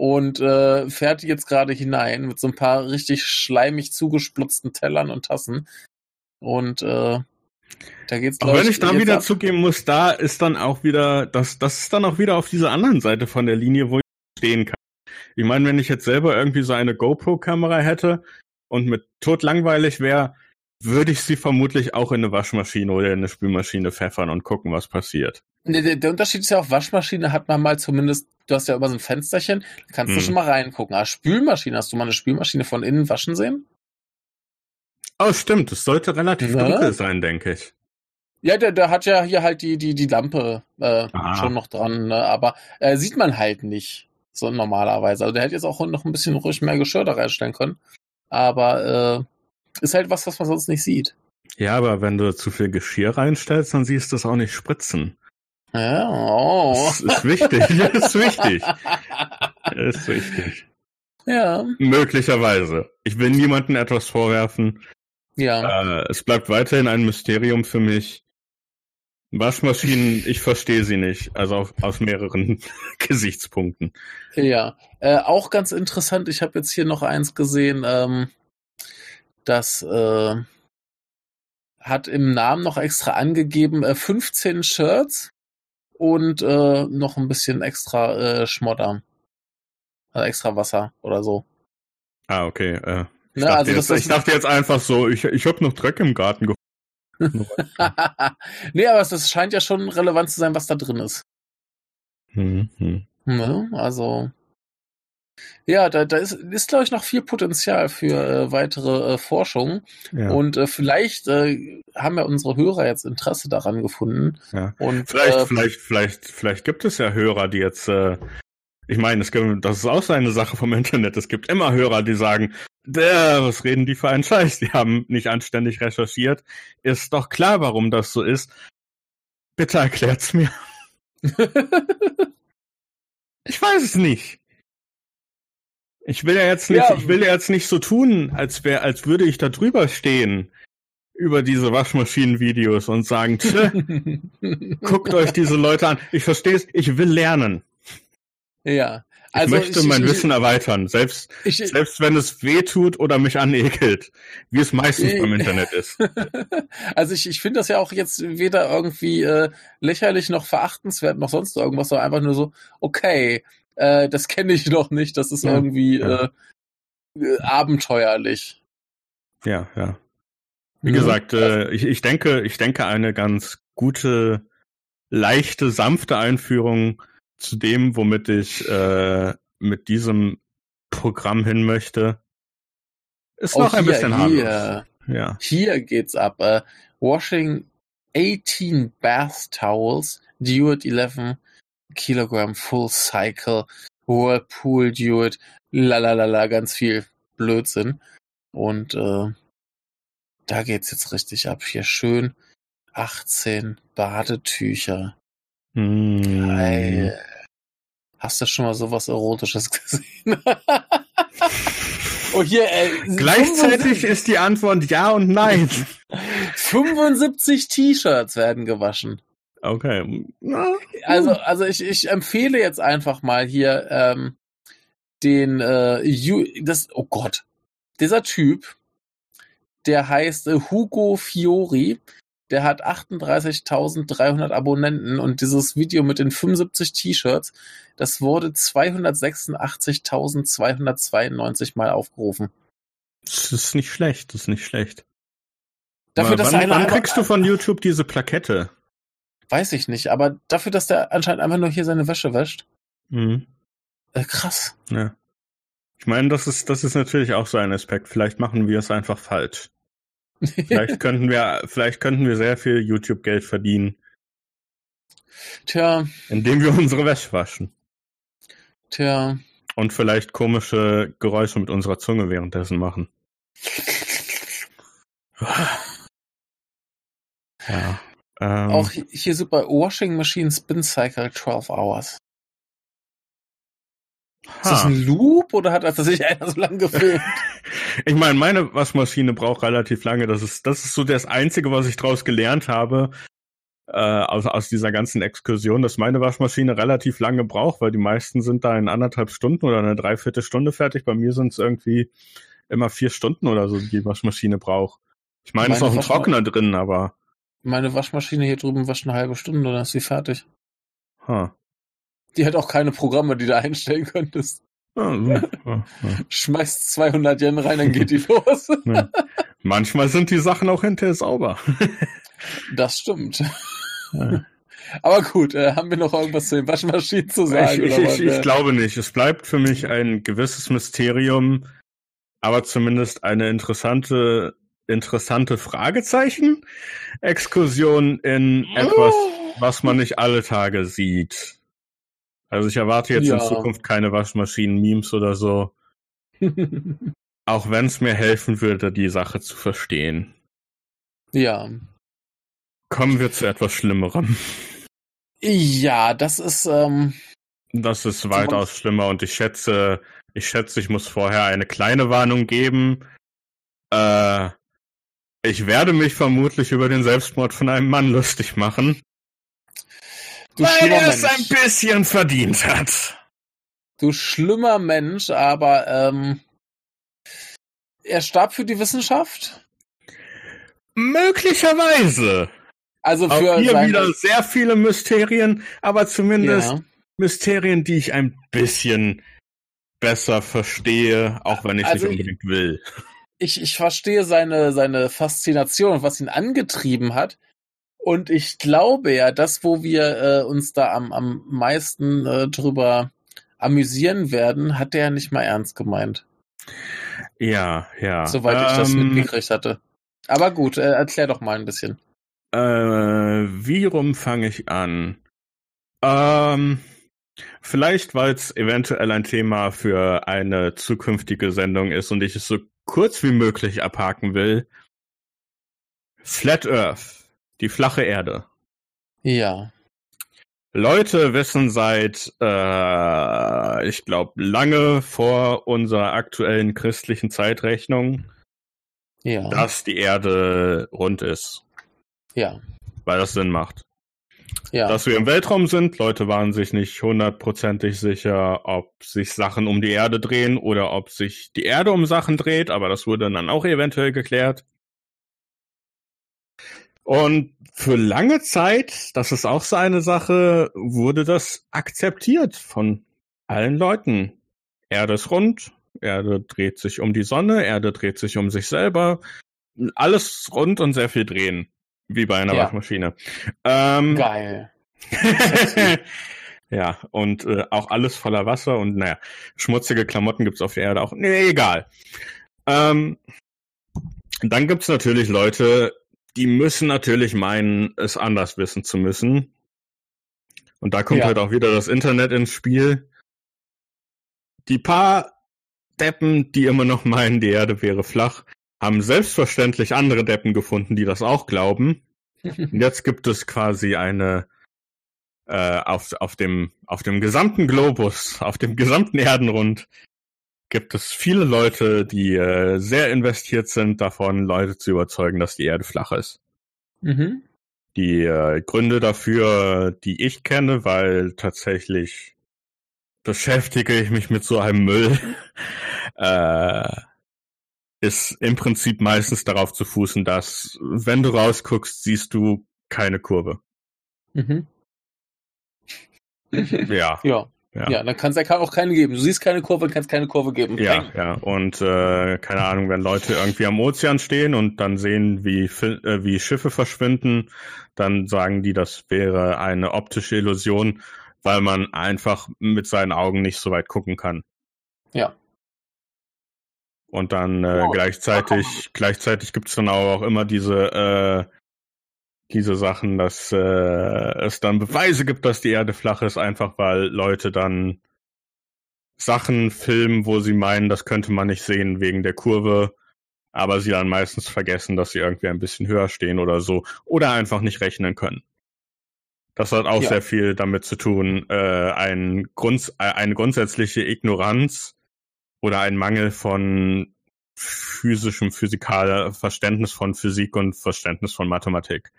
und äh, fährt jetzt gerade hinein mit so ein paar richtig schleimig zugesplitzten Tellern und Tassen. Und äh, da geht's Aber wenn ich da wieder ab. zugeben muss, da ist dann auch wieder, das, das ist dann auch wieder auf dieser anderen Seite von der Linie, wo ich stehen kann. Ich meine, wenn ich jetzt selber irgendwie so eine GoPro-Kamera hätte und mit tot langweilig wäre, würde ich sie vermutlich auch in eine Waschmaschine oder in eine Spülmaschine pfeffern und gucken, was passiert. Der, der Unterschied ist ja auch, Waschmaschine hat man mal zumindest, du hast ja immer so ein Fensterchen, da kannst hm. du schon mal reingucken. Aber Spülmaschine, hast du mal eine Spülmaschine von innen waschen sehen? Oh, stimmt, es sollte relativ ja. dunkel sein, denke ich. Ja, der, der hat ja hier halt die, die, die Lampe äh, schon noch dran, ne? aber äh, sieht man halt nicht so normalerweise. Also der hätte jetzt auch noch ein bisschen ruhig mehr Geschirr da reinstellen können. Aber äh, ist halt was, was man sonst nicht sieht. Ja, aber wenn du zu viel Geschirr reinstellst, dann siehst du es auch nicht spritzen. Ja, oh. Das ist wichtig, das ist wichtig. Das ist wichtig. Ja. Möglicherweise. Ich will niemandem etwas vorwerfen. Ja. Äh, es bleibt weiterhin ein Mysterium für mich. Waschmaschinen, ich verstehe sie nicht. Also auf, aus mehreren Gesichtspunkten. Ja. Äh, auch ganz interessant, ich habe jetzt hier noch eins gesehen, ähm, das äh, hat im Namen noch extra angegeben, äh, 15 Shirts und äh, noch ein bisschen extra äh, Schmodder. Also extra Wasser oder so. Ah, okay. Äh, ich, ne, dachte also jetzt, ich dachte jetzt einfach so, ich, ich habe noch Dreck im Garten gefunden. nee, aber es, es, scheint ja schon relevant zu sein, was da drin ist. Mhm. Ne? Also, ja, da, da ist, ist glaube ich, noch viel Potenzial für äh, weitere äh, Forschung. Ja. Und äh, vielleicht äh, haben ja unsere Hörer jetzt Interesse daran gefunden. Ja. Und, vielleicht, äh, vielleicht, vielleicht, vielleicht gibt es ja Hörer, die jetzt, äh, ich meine, es gibt, das ist auch so eine Sache vom Internet. Es gibt immer Hörer, die sagen, der, was reden die für einen Scheiß? Die haben nicht anständig recherchiert. Ist doch klar, warum das so ist. Bitte erklärt's mir. ich weiß es nicht. Ich will ja jetzt nicht, ja. ich will ja jetzt nicht so tun, als wäre, als würde ich da drüber stehen über diese Waschmaschinenvideos und sagen, guckt euch diese Leute an. Ich verstehe es, ich will lernen. Ja. Also ich möchte ich, mein ich, Wissen erweitern, selbst, selbst wenn es weh tut oder mich anekelt, wie es meistens beim Internet ist. Also ich, ich finde das ja auch jetzt weder irgendwie äh, lächerlich noch verachtenswert noch sonst irgendwas, sondern einfach nur so, okay, äh, das kenne ich noch nicht, das ist ja, irgendwie ja. Äh, abenteuerlich. Ja, ja. Wie mhm. gesagt, äh, ich, ich denke, ich denke eine ganz gute, leichte, sanfte Einführung zu dem, womit ich äh, mit diesem Programm hin möchte, ist oh, noch ein hier, bisschen harmlos. Ja. Hier geht's ab. Uh, washing 18 bath towels due at 11 Kilogramm Full Cycle, Whirlpool Duet, lalalala, ganz viel Blödsinn. Und äh, da geht's jetzt richtig ab. Hier schön 18 Badetücher. Mm. Geil. Hast du schon mal sowas Erotisches gesehen? oh, hier, äh, Gleichzeitig ist die Antwort ja und nein. 75 T-Shirts werden gewaschen. Okay. Also, also ich, ich empfehle jetzt einfach mal hier ähm, den äh, you, das, oh Gott, dieser Typ, der heißt äh, Hugo Fiori, der hat 38.300 Abonnenten und dieses Video mit den 75 T-Shirts, das wurde 286.292 Mal aufgerufen. Das ist nicht schlecht, das ist nicht schlecht. Dafür, wann, wann kriegst du von YouTube diese Plakette? Weiß ich nicht, aber dafür, dass der anscheinend einfach nur hier seine Wäsche wäscht. Mhm. Äh, krass. Ja. Ich meine, das ist, das ist natürlich auch so ein Aspekt. Vielleicht machen wir es einfach falsch. Vielleicht könnten wir, vielleicht könnten wir sehr viel YouTube-Geld verdienen. Tja. Indem wir unsere Wäsche waschen. Tja. Und vielleicht komische Geräusche mit unserer Zunge währenddessen machen. Ja. Ähm, Auch hier bei Washing Machine Spin Cycle 12 Hours. Ist das ein Loop oder hat das sich einer so lange gefilmt? ich meine, meine Waschmaschine braucht relativ lange. Das ist, das ist so das Einzige, was ich daraus gelernt habe, äh, aus, aus dieser ganzen Exkursion, dass meine Waschmaschine relativ lange braucht, weil die meisten sind da in anderthalb Stunden oder eine Dreiviertelstunde fertig. Bei mir sind es irgendwie immer vier Stunden oder so, die Waschmaschine braucht. Ich meine, es ist auch ein Trockner drin, aber. Meine Waschmaschine hier drüben wascht eine halbe Stunde, dann ist sie fertig. Huh. Die hat auch keine Programme, die du einstellen könntest. Ah, ah, Schmeißt 200 Yen rein, dann geht die los. Ja. Manchmal sind die Sachen auch hinterher sauber. das stimmt. Ja. Aber gut, äh, haben wir noch irgendwas zu den Waschmaschinen zu sagen? Ich, ich, ich, ich glaube nicht. Es bleibt für mich ein gewisses Mysterium, aber zumindest eine interessante, interessante Fragezeichen. Exkursion in etwas, was man nicht alle Tage sieht. Also ich erwarte jetzt ja. in Zukunft keine Waschmaschinen-Memes oder so. Auch wenn es mir helfen würde, die Sache zu verstehen. Ja. Kommen wir zu etwas Schlimmerem. Ja, das ist. Ähm, das ist weitaus schlimmer und ich schätze, ich schätze, ich muss vorher eine kleine Warnung geben. Äh, ich werde mich vermutlich über den Selbstmord von einem Mann lustig machen. Du Weil er es ein bisschen verdient hat. Du schlimmer Mensch, aber ähm, er starb für die Wissenschaft? Möglicherweise. Also für Auch hier wieder sehr viele Mysterien, aber zumindest ja. Mysterien, die ich ein bisschen besser verstehe, auch wenn ich also nicht unbedingt will. Ich, ich verstehe seine, seine Faszination, was ihn angetrieben hat. Und ich glaube ja, das, wo wir äh, uns da am, am meisten äh, drüber amüsieren werden, hat der ja nicht mal ernst gemeint. Ja, ja. Soweit ähm, ich das ähm, mitgekriegt hatte. Aber gut, äh, erklär doch mal ein bisschen. Äh, wie rum fange ich an? Ähm, vielleicht, weil es eventuell ein Thema für eine zukünftige Sendung ist und ich es so kurz wie möglich abhaken will. Flat Earth. Die flache Erde. Ja. Leute wissen seit, äh, ich glaube, lange vor unserer aktuellen christlichen Zeitrechnung, ja. dass die Erde rund ist. Ja. Weil das Sinn macht. Ja. Dass wir im Weltraum sind, Leute waren sich nicht hundertprozentig sicher, ob sich Sachen um die Erde drehen oder ob sich die Erde um Sachen dreht, aber das wurde dann auch eventuell geklärt. Und für lange Zeit, das ist auch so eine Sache, wurde das akzeptiert von allen Leuten. Erde ist rund, Erde dreht sich um die Sonne, Erde dreht sich um sich selber. Alles rund und sehr viel drehen. Wie bei einer ja. Waschmaschine. Ähm, Geil. ja, und äh, auch alles voller Wasser und naja, schmutzige Klamotten gibt's auf der Erde auch. Nee, egal. Ähm, dann gibt's natürlich Leute, die müssen natürlich meinen, es anders wissen zu müssen. Und da kommt ja. halt auch wieder das Internet ins Spiel. Die paar Deppen, die immer noch meinen, die Erde wäre flach, haben selbstverständlich andere Deppen gefunden, die das auch glauben. Und jetzt gibt es quasi eine äh, auf, auf, dem, auf dem gesamten Globus, auf dem gesamten Erdenrund gibt es viele Leute, die äh, sehr investiert sind davon, Leute zu überzeugen, dass die Erde flach ist. Mhm. Die äh, Gründe dafür, die ich kenne, weil tatsächlich beschäftige ich mich mit so einem Müll, äh, ist im Prinzip meistens darauf zu fußen, dass wenn du rausguckst, siehst du keine Kurve. Mhm. ja. Ja. Ja. ja, dann kann es ja auch keine geben. Du siehst keine Kurve, kannst keine Kurve geben. Ja, Peng. ja. Und äh, keine Ahnung, wenn Leute irgendwie am Ozean stehen und dann sehen, wie, äh, wie Schiffe verschwinden, dann sagen die, das wäre eine optische Illusion, weil man einfach mit seinen Augen nicht so weit gucken kann. Ja. Und dann äh, oh. gleichzeitig, gleichzeitig gibt es dann auch immer diese äh, diese Sachen, dass äh, es dann Beweise gibt, dass die Erde flach ist, einfach weil Leute dann Sachen filmen, wo sie meinen, das könnte man nicht sehen wegen der Kurve aber sie dann meistens vergessen, dass sie irgendwie ein bisschen höher stehen oder so oder einfach nicht rechnen können. Das hat auch ja. sehr viel damit zu tun, äh, ein Grund, äh, eine grundsätzliche Ignoranz oder ein Mangel von physischem, physikal Verständnis von Physik und Verständnis von Mathematik.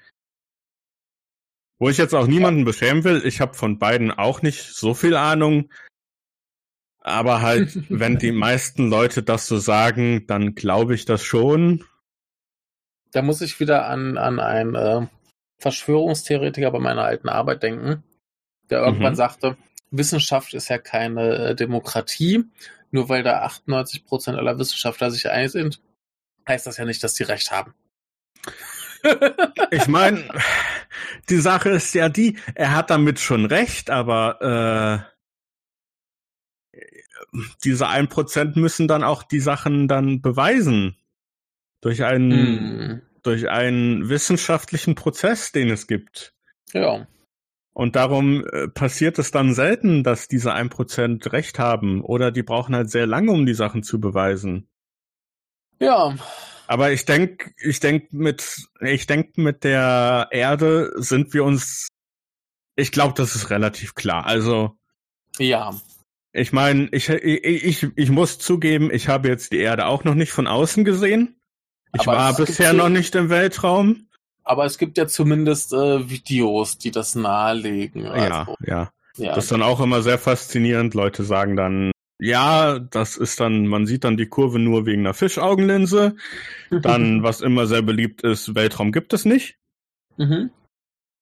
Wo ich jetzt auch niemanden beschämen will, ich habe von beiden auch nicht so viel Ahnung. Aber halt, wenn die meisten Leute das so sagen, dann glaube ich das schon. Da muss ich wieder an, an einen äh, Verschwörungstheoretiker bei meiner alten Arbeit denken, der irgendwann mhm. sagte, Wissenschaft ist ja keine äh, Demokratie. Nur weil da 98 Prozent aller Wissenschaftler sich einig sind, heißt das ja nicht, dass die recht haben. ich meine, die Sache ist ja die, er hat damit schon recht, aber äh, diese ein Prozent müssen dann auch die Sachen dann beweisen. Durch einen, hm. durch einen wissenschaftlichen Prozess, den es gibt. Ja. Und darum äh, passiert es dann selten, dass diese ein Prozent recht haben oder die brauchen halt sehr lange, um die Sachen zu beweisen. Ja, aber ich denke, ich denke mit, ich denke mit der Erde sind wir uns, ich glaube, das ist relativ klar. Also. Ja. Ich meine, ich, ich, ich, ich muss zugeben, ich habe jetzt die Erde auch noch nicht von außen gesehen. Ich aber war bisher noch nicht im Weltraum. Aber es gibt ja zumindest äh, Videos, die das nahelegen. Also. Ja, ja. Ja. Das ist dann auch immer sehr faszinierend. Leute sagen dann, ja, das ist dann, man sieht dann die Kurve nur wegen einer Fischaugenlinse. Dann, was immer sehr beliebt ist, Weltraum gibt es nicht. Mhm.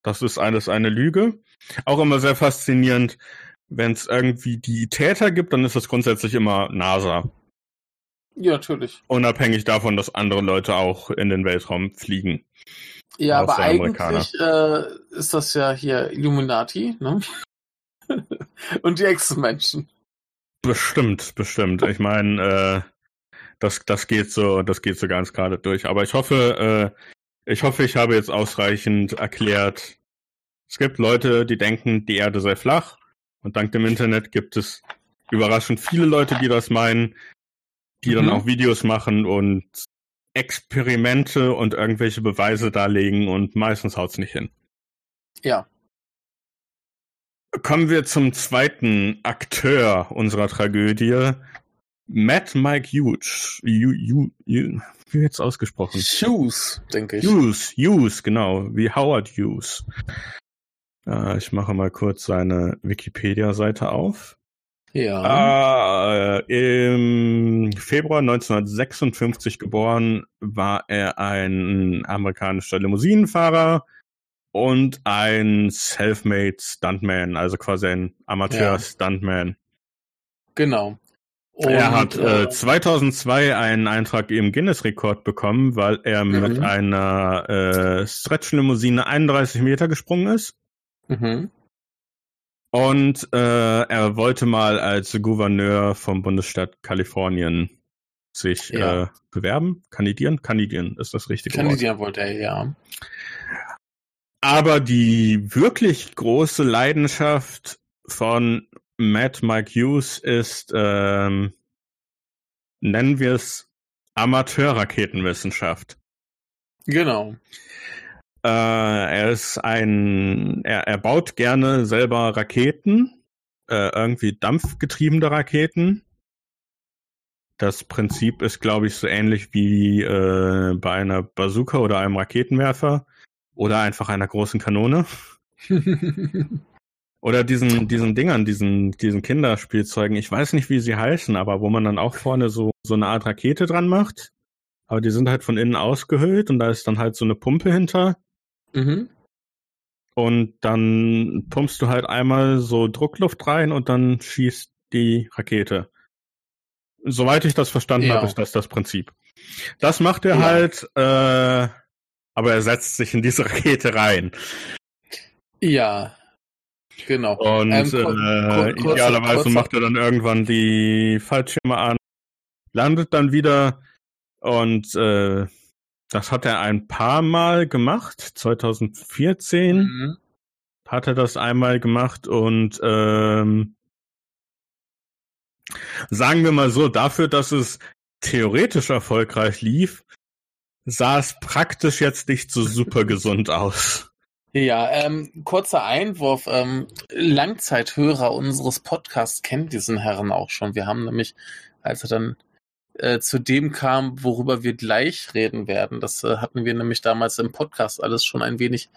Das ist alles eine Lüge. Auch immer sehr faszinierend, wenn es irgendwie die Täter gibt, dann ist das grundsätzlich immer NASA. Ja, natürlich. Unabhängig davon, dass andere Leute auch in den Weltraum fliegen. Ja, aber eigentlich äh, ist das ja hier Illuminati, ne? Und die Echsenmenschen. Bestimmt, bestimmt. Ich meine, äh, das, das geht so, das geht so ganz gerade durch. Aber ich hoffe, äh, ich hoffe, ich habe jetzt ausreichend erklärt. Es gibt Leute, die denken, die Erde sei flach. Und dank dem Internet gibt es überraschend viele Leute, die das meinen, die mhm. dann auch Videos machen und Experimente und irgendwelche Beweise darlegen und meistens haut's nicht hin. Ja, Kommen wir zum zweiten Akteur unserer Tragödie. Matt Mike Hughes. Wie jetzt ausgesprochen? Hughes, denke ich. Hughes, Hughes, genau, wie Howard Hughes. Äh, ich mache mal kurz seine Wikipedia-Seite auf. Ja. Äh, Im Februar 1956 geboren war er ein amerikanischer Limousinenfahrer, und ein Selfmade Stuntman, also quasi ein Amateur-Stuntman. Genau. Und, er hat äh, 2002 einen Eintrag im Guinness-Rekord bekommen, weil er mhm. mit einer äh, Stretch-Limousine 31 Meter gesprungen ist. Mhm. Und äh, er wollte mal als Gouverneur vom Bundesstaat Kalifornien sich ja. äh, bewerben, kandidieren, kandidieren ist das richtige Kandidieren Wort. wollte er, ja. Aber die wirklich große Leidenschaft von Matt Mike Hughes ist, ähm, nennen wir es Amateurraketenwissenschaft. Genau. Äh, er ist ein, er, er baut gerne selber Raketen, äh, irgendwie dampfgetriebene Raketen. Das Prinzip ist, glaube ich, so ähnlich wie äh, bei einer Bazooka oder einem Raketenwerfer. Oder einfach einer großen Kanone. Oder diesen, diesen Dingern, diesen, diesen Kinderspielzeugen. Ich weiß nicht, wie sie heißen, aber wo man dann auch vorne so, so eine Art Rakete dran macht. Aber die sind halt von innen ausgehöhlt und da ist dann halt so eine Pumpe hinter. Mhm. Und dann pumpst du halt einmal so Druckluft rein und dann schießt die Rakete. Soweit ich das verstanden ja. habe, ist das das Prinzip. Das macht er ja. halt äh, aber er setzt sich in diese Rakete rein. Ja, genau. Und ähm, äh, kurz, idealerweise kurz, macht er dann irgendwann die Fallschirme an, landet dann wieder und äh, das hat er ein paar Mal gemacht. 2014 mhm. hat er das einmal gemacht und ähm, sagen wir mal so, dafür, dass es theoretisch erfolgreich lief, sah es praktisch jetzt nicht so super gesund aus. Ja, ähm, kurzer Einwurf. Ähm, Langzeithörer unseres Podcasts kennen diesen Herren auch schon. Wir haben nämlich, als er dann äh, zu dem kam, worüber wir gleich reden werden, das äh, hatten wir nämlich damals im Podcast alles schon ein wenig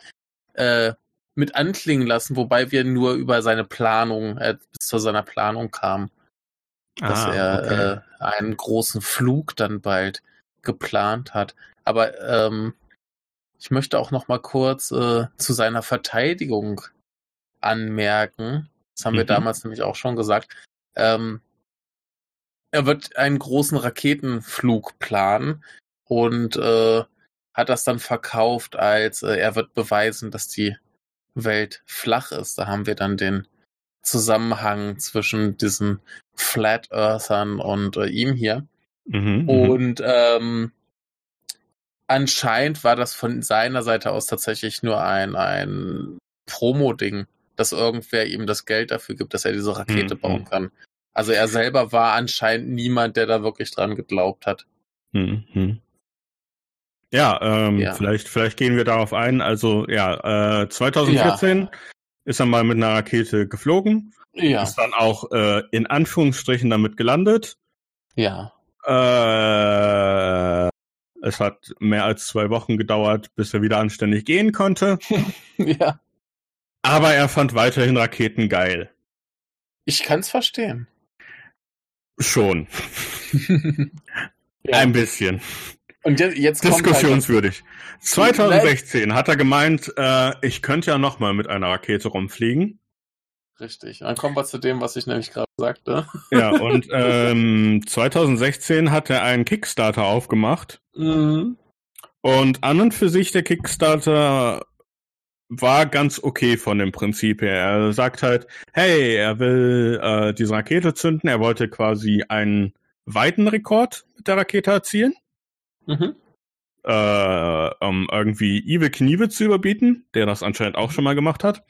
äh, mit anklingen lassen, wobei wir nur über seine Planung, äh, bis zu seiner Planung kamen. Dass ah, er okay. äh, einen großen Flug dann bald geplant hat. Aber ähm, ich möchte auch noch mal kurz zu seiner Verteidigung anmerken. Das haben mhm. wir damals nämlich auch schon gesagt. Ähm, er wird einen großen Raketenflug planen und äh, hat das dann verkauft als äh, er wird beweisen, dass die Welt flach ist. Da haben wir dann den Zusammenhang zwischen diesen Flat Earthern und äh, ihm hier. Mhm, mhm, und ähm, anscheinend war das von seiner Seite aus tatsächlich nur ein, ein Promo-Ding, dass irgendwer ihm das Geld dafür gibt, dass er diese Rakete mhm. bauen mhm. kann. Also er selber war anscheinend niemand, der da wirklich dran geglaubt hat. Mhm. Ja, ähm, ja, vielleicht, vielleicht gehen wir darauf ein. Also ja, äh, 2014 ja. ist er mal mit einer Rakete geflogen. Ja. Ist dann auch äh, in Anführungsstrichen damit gelandet. Ja. Äh, es hat mehr als zwei Wochen gedauert, bis er wieder anständig gehen konnte. ja. Aber er fand weiterhin Raketen geil. Ich kann's verstehen. Schon. ja. Ein bisschen. Und jetzt, jetzt Diskussionswürdig. Halt 2016 hat er gemeint, äh, ich könnte ja nochmal mit einer Rakete rumfliegen. Richtig. Dann kommen wir zu dem, was ich nämlich gerade sagte. Ja, und ähm, 2016 hat er einen Kickstarter aufgemacht. Mhm. Und an und für sich der Kickstarter war ganz okay von dem Prinzip her. Er sagt halt, hey, er will äh, diese Rakete zünden. Er wollte quasi einen weiten Rekord mit der Rakete erzielen. Mhm. Äh, um irgendwie Ive Kniewe zu überbieten, der das anscheinend auch schon mal gemacht hat.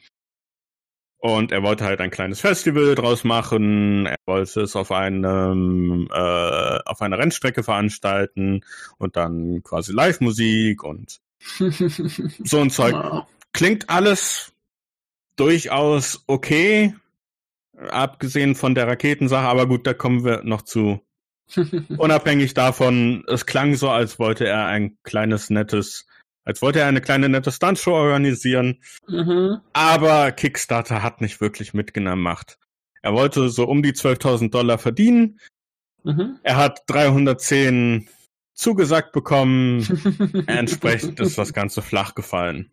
Und er wollte halt ein kleines Festival draus machen. Er wollte es auf einem äh, auf einer Rennstrecke veranstalten und dann quasi Live-Musik und so ein Zeug. Wow. Klingt alles durchaus okay, abgesehen von der Raketensache, aber gut, da kommen wir noch zu. Unabhängig davon, es klang so, als wollte er ein kleines, nettes, als wollte er eine kleine, nette Stuntshow organisieren. Mhm. Aber Kickstarter hat nicht wirklich mitgemacht. Er wollte so um die 12.000 Dollar verdienen. Mhm. Er hat 310 zugesagt bekommen. Entsprechend ist das Ganze flach gefallen.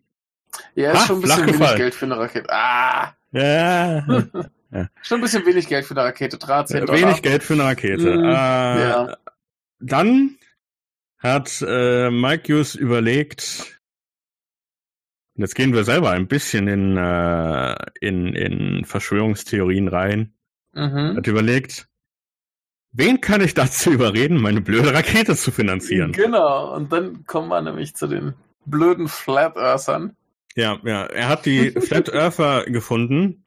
Ja, ist ha, schon ein bisschen wenig Geld für eine Rakete. Ah! Ja. Ja. Schon ein bisschen wenig Geld für eine Rakete, 13 Dollar. Wenig Geld für eine Rakete. Mm, äh, ja. Dann hat äh, Mike Hughes überlegt, jetzt gehen wir selber ein bisschen in, äh, in, in Verschwörungstheorien rein. Mhm. Hat überlegt, wen kann ich dazu überreden, meine blöde Rakete zu finanzieren? Genau, und dann kommen wir nämlich zu den blöden Flat Earthern. Ja, ja, er hat die Flat Earther gefunden,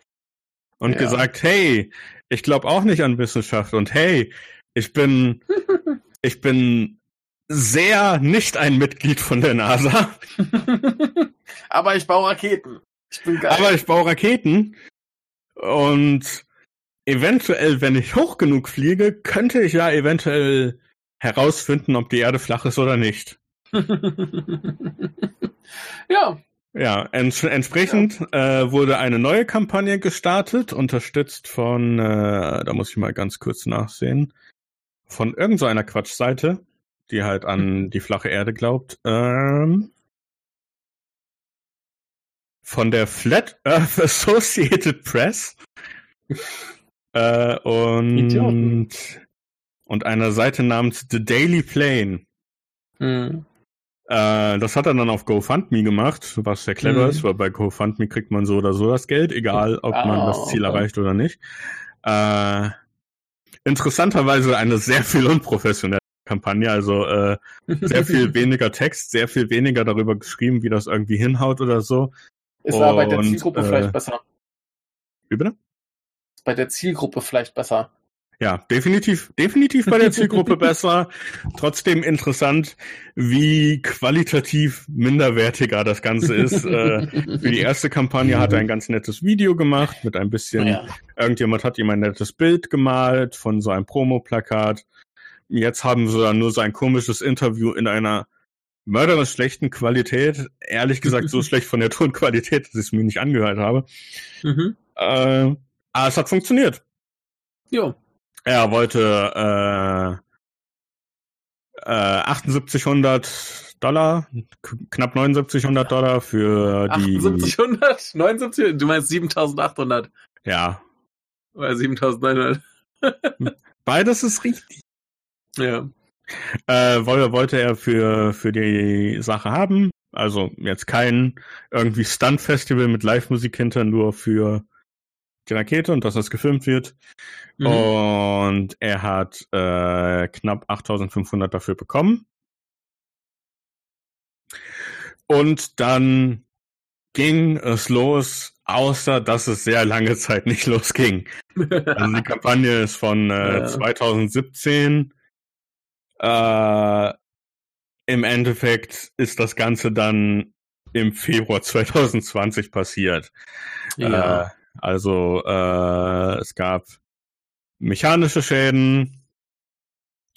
und ja. gesagt, hey, ich glaube auch nicht an Wissenschaft und hey, ich bin, ich bin sehr nicht ein Mitglied von der NASA. Aber ich baue Raketen. Ich bin geil. Aber ich baue Raketen und eventuell, wenn ich hoch genug fliege, könnte ich ja eventuell herausfinden, ob die Erde flach ist oder nicht. ja, ja, ents entsprechend ja. Äh, wurde eine neue Kampagne gestartet, unterstützt von, äh, da muss ich mal ganz kurz nachsehen, von irgendeiner so Quatschseite, die halt an die flache Erde glaubt. Ähm, von der Flat Earth Associated Press äh, und Idioten. und einer Seite namens The Daily Plane. Mhm. Äh, das hat er dann auf GoFundMe gemacht, was sehr clever mhm. ist, weil bei GoFundMe kriegt man so oder so das Geld, egal ob oh, man das Ziel okay. erreicht oder nicht. Äh, interessanterweise eine sehr viel unprofessionelle Kampagne, also äh, sehr viel weniger Text, sehr viel weniger darüber geschrieben, wie das irgendwie hinhaut oder so. Ist aber bei der Zielgruppe äh, vielleicht besser. Wie bitte? Ist bei der Zielgruppe vielleicht besser. Ja, definitiv, definitiv bei der Zielgruppe besser. Trotzdem interessant, wie qualitativ minderwertiger das Ganze ist. äh, für die erste Kampagne hat er ein ganz nettes Video gemacht mit ein bisschen, ja. irgendjemand hat ihm ein nettes Bild gemalt von so einem Promo-Plakat. Jetzt haben sie dann nur so ein komisches Interview in einer mörderisch schlechten Qualität. Ehrlich gesagt, so schlecht von der Tonqualität, dass ich es mir nicht angehört habe. Mhm. Äh, aber es hat funktioniert. Jo. Er wollte äh, äh, 7800 Dollar, knapp 7900 Dollar für die. 7800? 79? Du meinst 7800? Ja. Oder 7900? Beides ist richtig. Ja. Äh, wollte, er für, für die Sache haben. Also jetzt kein irgendwie Stunt-Festival mit Live-Musik hinter, nur für die Rakete und dass das gefilmt wird. Mhm. Und er hat äh, knapp 8500 dafür bekommen. Und dann ging es los, außer dass es sehr lange Zeit nicht losging. also die Kampagne ist von äh, ja. 2017 äh, Im Endeffekt ist das Ganze dann im Februar 2020 passiert. Ja. Äh, also äh, es gab mechanische Schäden,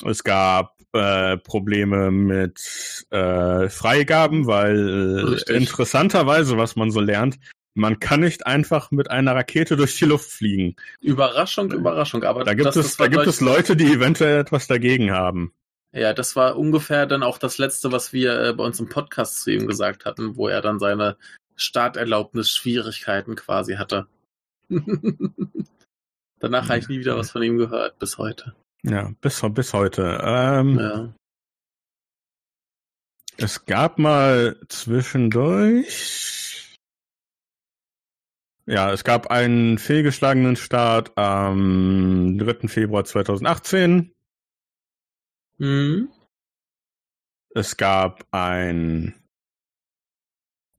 es gab äh, Probleme mit äh, Freigaben, weil Richtig. interessanterweise, was man so lernt, man kann nicht einfach mit einer Rakete durch die Luft fliegen. Überraschung, Überraschung. Aber da gibt es, da gibt es Leute, die eventuell etwas dagegen haben. Ja, das war ungefähr dann auch das Letzte, was wir äh, bei uns im Podcast zu ihm gesagt hatten, wo er dann seine Starterlaubnis-Schwierigkeiten quasi hatte. Danach habe ich nie wieder was von ihm gehört, bis heute. Ja, bis, bis heute. Ähm, ja. Es gab mal zwischendurch. Ja, es gab einen fehlgeschlagenen Start am 3. Februar 2018. Mhm. Es gab einen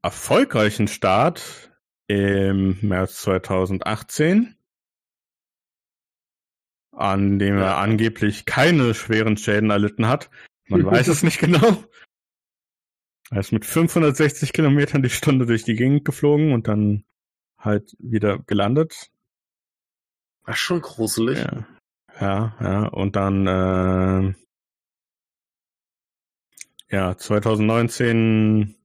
erfolgreichen Start im März 2018, an dem er angeblich keine schweren Schäden erlitten hat. Man weiß es nicht genau. Er ist mit 560 Kilometern die Stunde durch die Gegend geflogen und dann halt wieder gelandet. War schon gruselig. Ja, ja, ja. und dann äh, ja, 2019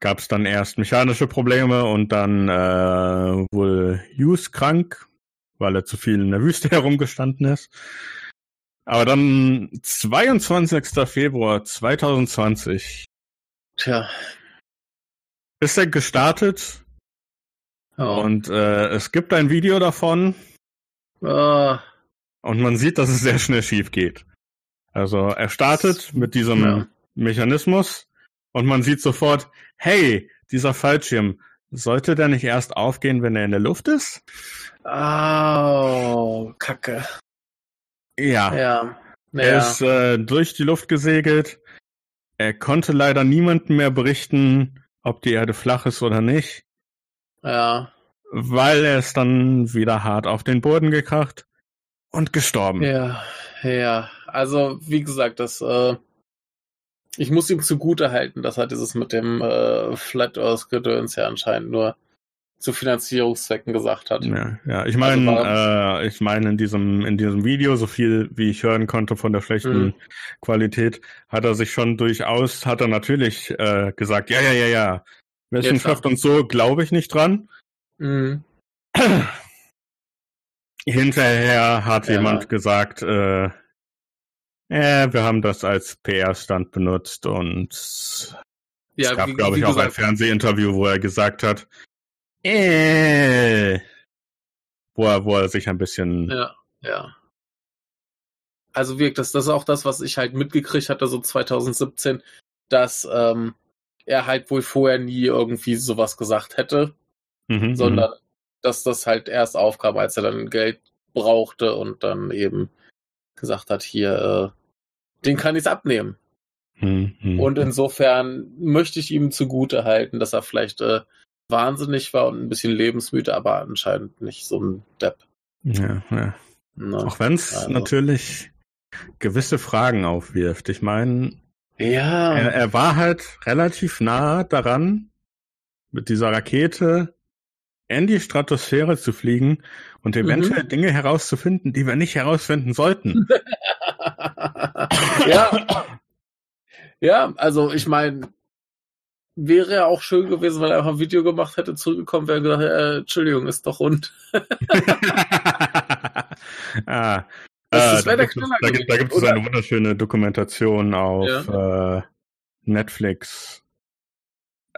gab es dann erst mechanische Probleme und dann äh, wohl Hughes krank, weil er zu viel in der Wüste herumgestanden ist. Aber dann 22. Februar 2020. Tja. Ist er gestartet. Oh. Und äh, es gibt ein Video davon. Oh. Und man sieht, dass es sehr schnell schief geht. Also er startet mit diesem ja. Mechanismus und man sieht sofort, hey, dieser Fallschirm, sollte der nicht erst aufgehen, wenn er in der Luft ist? Oh, Kacke. Ja. Ja. Er ist äh, durch die Luft gesegelt. Er konnte leider niemandem mehr berichten, ob die Erde flach ist oder nicht. Ja. Weil er ist dann wieder hart auf den Boden gekracht und gestorben. Ja, ja. Also, wie gesagt, das äh, ich muss ihm zugute halten, dass er dieses mit dem äh, Flat Earth Gedöns ja anscheinend nur zu Finanzierungszwecken gesagt hat. Ja, ja. ich meine, also äh, ich meine in diesem in diesem Video, so viel wie ich hören konnte von der schlechten mhm. Qualität, hat er sich schon durchaus, hat er natürlich äh, gesagt, ja, ja, ja, ja, Wissenschaft und so glaube ich nicht dran. Mhm. Hinterher hat ja. jemand gesagt, äh, ja, wir haben das als PR-Stand benutzt und ja, es gab, glaube ich, auch ein Fernsehinterview, wo er gesagt hat, äh, wo er, wo er sich ein bisschen. Ja, ja. Also wirkt das, das ist auch das, was ich halt mitgekriegt hatte, so 2017, dass ähm, er halt wohl vorher nie irgendwie sowas gesagt hätte, mhm, sondern mhm. dass das halt erst aufkam, als er dann Geld brauchte und dann eben gesagt hat, hier, äh, den kann ich abnehmen. Mhm. Und insofern möchte ich ihm zugute halten, dass er vielleicht äh, wahnsinnig war und ein bisschen lebensmüde, aber anscheinend nicht so ein Depp. Ja, ja. Na, Auch wenn es also. natürlich gewisse Fragen aufwirft. Ich meine, ja. Er, er war halt relativ nah daran, mit dieser Rakete in die Stratosphäre zu fliegen und eventuell mhm. Dinge herauszufinden, die wir nicht herausfinden sollten. ja. ja, also ich meine, wäre ja auch schön gewesen, weil er einfach ein Video gemacht hätte, zurückgekommen wäre und gesagt, äh, Entschuldigung, ist doch rund. ah, das, äh, da, gibt es, da, gibt, da gibt es eine wunderschöne Dokumentation auf ja. äh, Netflix.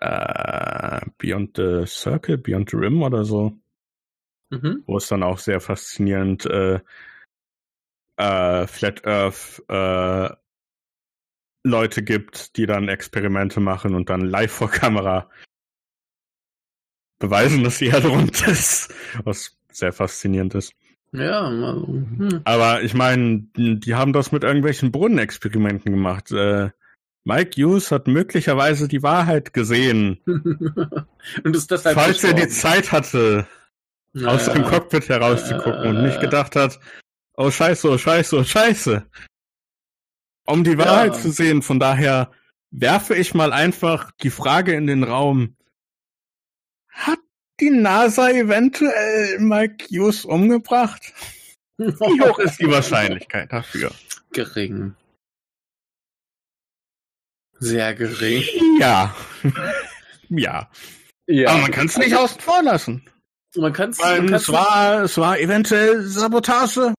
Äh, Beyond the Circle, Beyond the Rim oder so. Mhm. Wo es dann auch sehr faszinierend äh, äh, Flat Earth äh, Leute gibt, die dann Experimente machen und dann live vor Kamera beweisen, dass die Erde rund ist. Was sehr faszinierend ist. Ja, also, hm. aber ich meine, die haben das mit irgendwelchen Brunnenexperimenten gemacht. Äh, Mike Hughes hat möglicherweise die Wahrheit gesehen. und ist deshalb Falls er die Zeit hatte, naja. aus dem Cockpit herauszugucken äh, und nicht gedacht hat, oh scheiße, oh scheiße, oh scheiße. Um die Wahrheit ja. zu sehen, von daher werfe ich mal einfach die Frage in den Raum. Hat die NASA eventuell Mike Hughes umgebracht? Wie hoch ist die Wahrscheinlichkeit dafür? Gering. Sehr gering. Ja. ja. ja. Aber man kann es nicht außen vor lassen. Man kann es es war, es war eventuell Sabotage.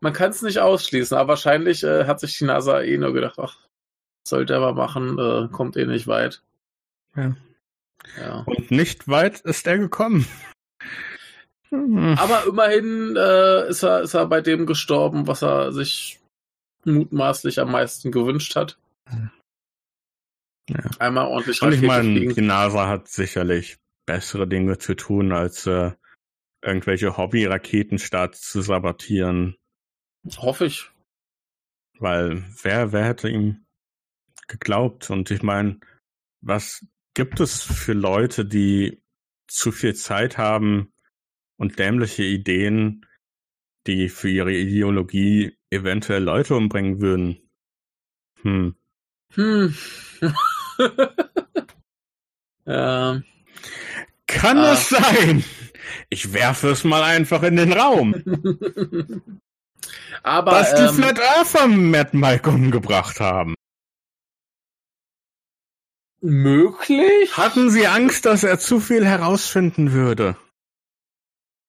Man kann es nicht ausschließen, aber wahrscheinlich äh, hat sich die NASA eh nur gedacht, ach, sollte er mal machen, äh, kommt eh nicht weit. Ja. Ja. Und nicht weit ist er gekommen. Hm. Aber immerhin äh, ist, er, ist er bei dem gestorben, was er sich mutmaßlich am meisten gewünscht hat. Ja. Einmal ordentlich Und ich meine, die NASA hat sicherlich bessere Dinge zu tun, als äh, irgendwelche Hobby-Raketenstarts zu sabotieren. Hoffe ich. Weil wer, wer hätte ihm geglaubt? Und ich meine, was gibt es für Leute, die zu viel Zeit haben und dämliche Ideen, die für ihre Ideologie eventuell Leute umbringen würden? Hm. Hm. ja. Kann ah. es sein? Ich werfe es mal einfach in den Raum. Aber dass die ähm, Flat Earther Matt Mike umgebracht haben. Möglich? Hatten Sie Angst, dass er zu viel herausfinden würde?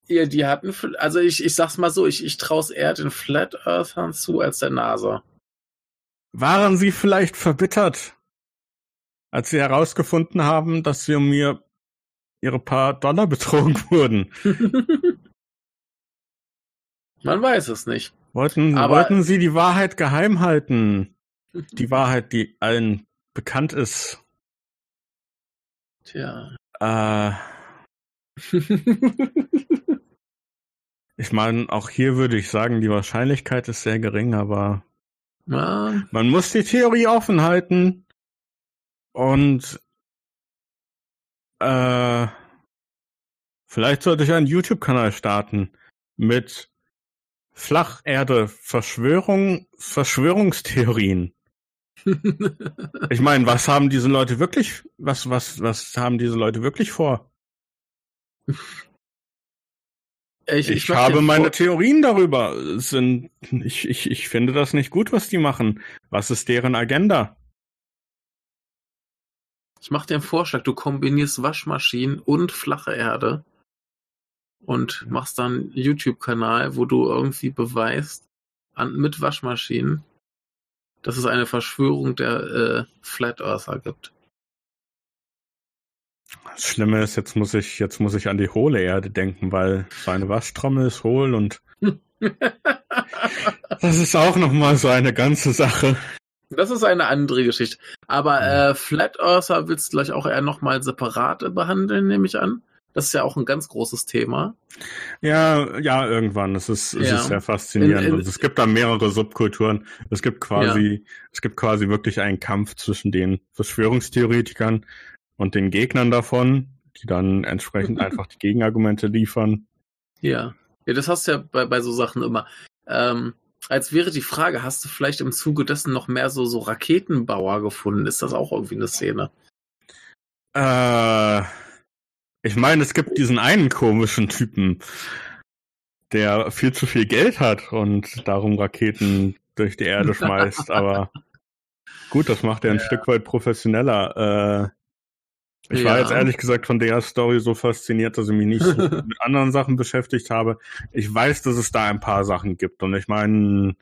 Ja, die hatten, also ich, ich sag's mal so, ich, ich traue eher den Flat Earthern zu als der NASA. Waren Sie vielleicht verbittert, als Sie herausgefunden haben, dass Sie um mir Ihre paar Dollar betrogen wurden? Man weiß es nicht. Wollten, Aber wollten Sie die Wahrheit geheim halten? Die Wahrheit, die allen bekannt ist. Tja. Äh. ich meine, auch hier würde ich sagen, die Wahrscheinlichkeit ist sehr gering, aber ja. man muss die Theorie offen halten und äh, vielleicht sollte ich einen YouTube-Kanal starten mit Flacherde, Verschwörung, Verschwörungstheorien ich meine, was haben diese Leute wirklich, was, was, was haben diese Leute wirklich vor? Ich, ich, ich habe meine Theorien darüber. Sind, ich, ich, ich finde das nicht gut, was die machen. Was ist deren Agenda? Ich mache dir einen Vorschlag. Du kombinierst Waschmaschinen und flache Erde und machst dann einen YouTube-Kanal, wo du irgendwie beweist, an, mit Waschmaschinen, dass es eine Verschwörung der äh, Flat Earther gibt. Das Schlimme ist, jetzt muss ich, jetzt muss ich an die hohle Erde denken, weil seine Waschtrommel ist hohl und das ist auch nochmal so eine ganze Sache. Das ist eine andere Geschichte. Aber äh, Flat Earther willst du gleich auch eher nochmal separat behandeln, nehme ich an. Das ist ja auch ein ganz großes Thema. Ja, ja, irgendwann. Es ist, es ja. ist sehr faszinierend. In, in, es gibt da mehrere Subkulturen. Es gibt quasi, ja. es gibt quasi wirklich einen Kampf zwischen den Verschwörungstheoretikern und den Gegnern davon, die dann entsprechend einfach die Gegenargumente liefern. Ja. Ja, das hast du ja bei, bei so Sachen immer. Ähm, als wäre die Frage, hast du vielleicht im Zuge dessen noch mehr so, so Raketenbauer gefunden? Ist das auch irgendwie eine Szene? Äh, ich meine, es gibt diesen einen komischen Typen, der viel zu viel Geld hat und darum Raketen durch die Erde schmeißt, aber gut, das macht er ein ja. Stück weit professioneller. Äh, ich ja. war jetzt ehrlich gesagt von der Story so fasziniert, dass ich mich nicht so mit anderen Sachen beschäftigt habe. Ich weiß, dass es da ein paar Sachen gibt und ich meine,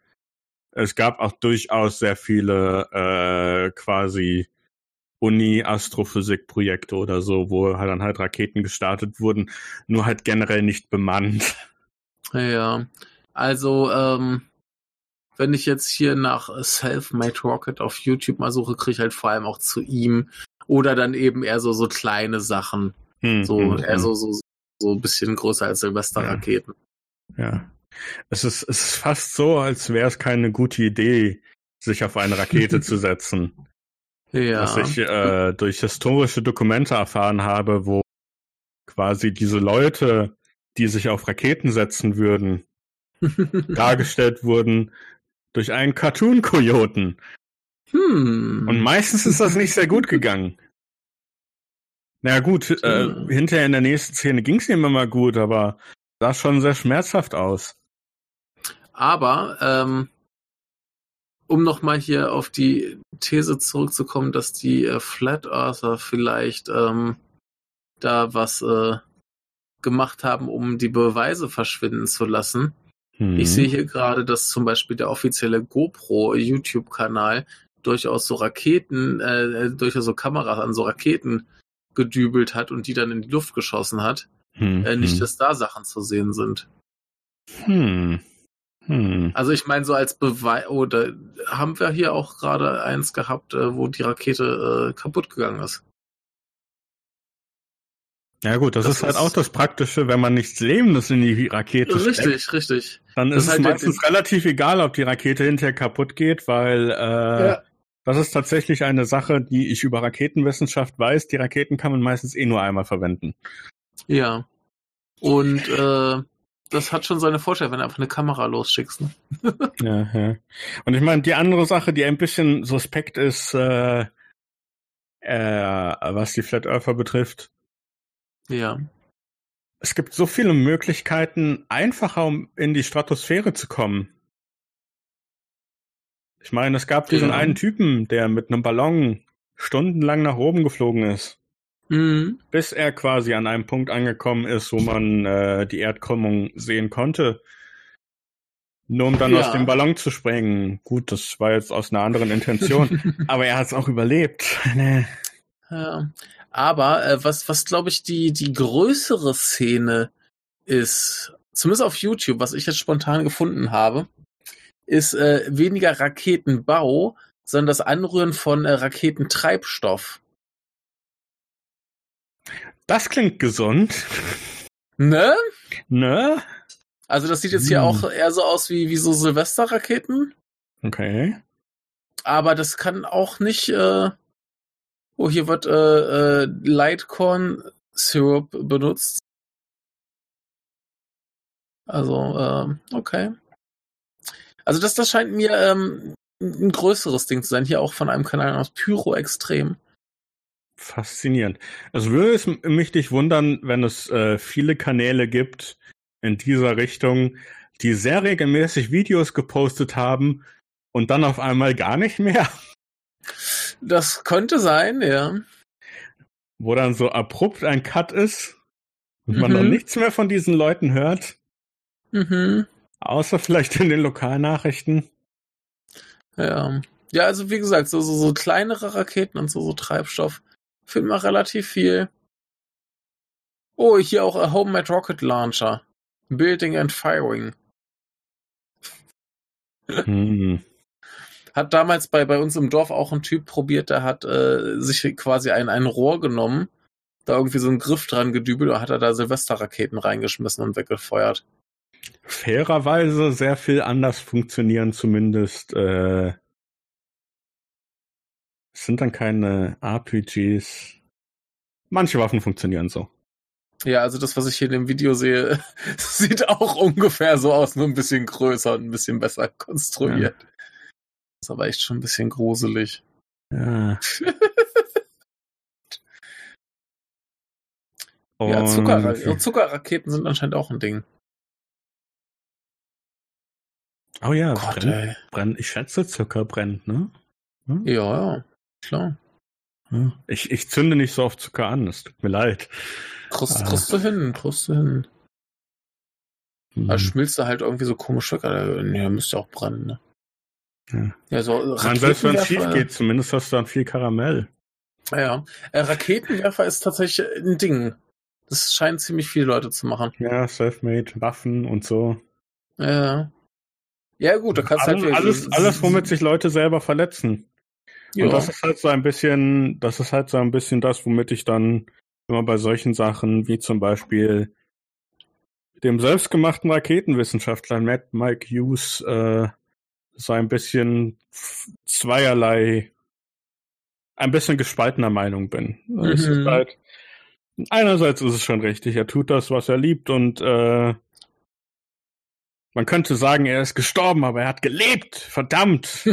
es gab auch durchaus sehr viele äh, quasi Uni-Astrophysik-Projekte oder so, wo halt dann halt Raketen gestartet wurden, nur halt generell nicht bemannt. Ja, also ähm, wenn ich jetzt hier nach Self-Made Rocket auf YouTube mal suche, kriege ich halt vor allem auch zu ihm oder dann eben eher so, so kleine Sachen. Hm, so, hm, eher hm. so, so, so ein bisschen größer als Silvesterraketen. Ja. ja. Es ist, es ist fast so, als wäre es keine gute Idee, sich auf eine Rakete zu setzen. Ja. Was ich äh, durch historische Dokumente erfahren habe, wo quasi diese Leute, die sich auf Raketen setzen würden, dargestellt wurden durch einen Cartoon-Kojoten. Hm. Und meistens ist das nicht sehr gut gegangen. Na gut, äh, hm. hinterher in der nächsten Szene ging es ihm immer gut, aber sah schon sehr schmerzhaft aus. Aber, ähm, um nochmal hier auf die These zurückzukommen, dass die äh, Flat Earther vielleicht ähm, da was äh, gemacht haben, um die Beweise verschwinden zu lassen. Hm. Ich sehe hier gerade, dass zum Beispiel der offizielle GoPro YouTube-Kanal durchaus so Raketen, äh, durchaus so Kameras an so Raketen gedübelt hat und die dann in die Luft geschossen hat. Hm, äh, nicht, hm. dass da Sachen zu sehen sind. Hm. Hm. Also ich meine, so als Beweis, oder oh, haben wir hier auch gerade eins gehabt, äh, wo die Rakete äh, kaputt gegangen ist. Ja gut, das, das ist halt auch das Praktische, wenn man nichts Lebendes in die Rakete richtig, steckt. Richtig, richtig. Dann ist es halt meistens relativ egal, ob die Rakete hinterher kaputt geht, weil äh, ja. Das ist tatsächlich eine Sache, die ich über Raketenwissenschaft weiß. Die Raketen kann man meistens eh nur einmal verwenden. Ja. Und äh, das hat schon seine Vorteile, wenn du einfach eine Kamera losschickst. Ne? ja, ja. Und ich meine, die andere Sache, die ein bisschen suspekt ist, äh, äh, was die Flat Earther betrifft. Ja. Es gibt so viele Möglichkeiten, einfacher um in die Stratosphäre zu kommen. Ich meine, es gab diesen ja. einen Typen, der mit einem Ballon stundenlang nach oben geflogen ist. Mhm. Bis er quasi an einem Punkt angekommen ist, wo man äh, die Erdkrümmung sehen konnte. Nur um dann ja. aus dem Ballon zu springen. Gut, das war jetzt aus einer anderen Intention. aber er hat es auch überlebt. ja. Aber äh, was, was glaube ich, die, die größere Szene ist, zumindest auf YouTube, was ich jetzt spontan gefunden habe, ist äh, weniger Raketenbau, sondern das Anrühren von äh, Raketentreibstoff. Das klingt gesund. Ne? Ne? Also das sieht jetzt hier hm. auch eher so aus wie, wie so Silvesterraketen. Okay. Aber das kann auch nicht. Äh, oh, hier wird äh, äh, Lightcorn Syrup benutzt. Also, äh, okay. Also das, das scheint mir ähm, ein größeres Ding zu sein. Hier auch von einem Kanal aus Pyro Extrem. Faszinierend. Also würde es mich nicht wundern, wenn es äh, viele Kanäle gibt in dieser Richtung, die sehr regelmäßig Videos gepostet haben und dann auf einmal gar nicht mehr. Das könnte sein, ja. Wo dann so abrupt ein Cut ist und mhm. man noch nichts mehr von diesen Leuten hört. Mhm. Außer vielleicht in den Lokalnachrichten. Ja. Ja, also wie gesagt, so, so, so kleinere Raketen und so, so Treibstoff findet man relativ viel. Oh, hier auch a Homemade Rocket Launcher. Building and Firing. Hm. Hat damals bei, bei uns im Dorf auch ein Typ probiert, der hat äh, sich quasi ein, ein Rohr genommen, da irgendwie so einen Griff dran gedübelt und hat er da Silvesterraketen reingeschmissen und weggefeuert fairerweise sehr viel anders funktionieren, zumindest. Äh, es sind dann keine RPGs. Manche Waffen funktionieren so. Ja, also das, was ich hier in dem Video sehe, sieht auch ungefähr so aus, nur ein bisschen größer und ein bisschen besser konstruiert. Ja. ist aber echt schon ein bisschen gruselig. Ja. ja, Zucker, Zuckerraketen sind anscheinend auch ein Ding. Oh ja, Gott, brennt, brennt, ich schätze Zucker brennt, ne? Hm? Ja, ja, klar. Ich, ich zünde nicht so oft Zucker an, es tut mir leid. Kriegst, ah. kriegst du hin, kriegst du hin. Mhm. Da schmilzt du halt irgendwie so komisch weg, aber ja, müsste auch brennen, ne? Ja, ja so selbst wenn es schief geht, zumindest hast du dann viel Karamell. Ja, äh, Raketenwerfer ist tatsächlich ein Ding. Das scheinen ziemlich viele Leute zu machen. Ja, Selfmade, Waffen und so. Ja. Ja, gut, da kannst du halt. Alles, alles, womit sich Leute selber verletzen. Ja. Und das ist halt so ein bisschen, das ist halt so ein bisschen das, womit ich dann immer bei solchen Sachen wie zum Beispiel dem selbstgemachten Raketenwissenschaftler Matt Mike Hughes äh, so ein bisschen zweierlei, ein bisschen gespaltener Meinung bin. Mhm. Ist halt, einerseits ist es schon richtig, er tut das, was er liebt und äh, man könnte sagen, er ist gestorben, aber er hat gelebt. Verdammt.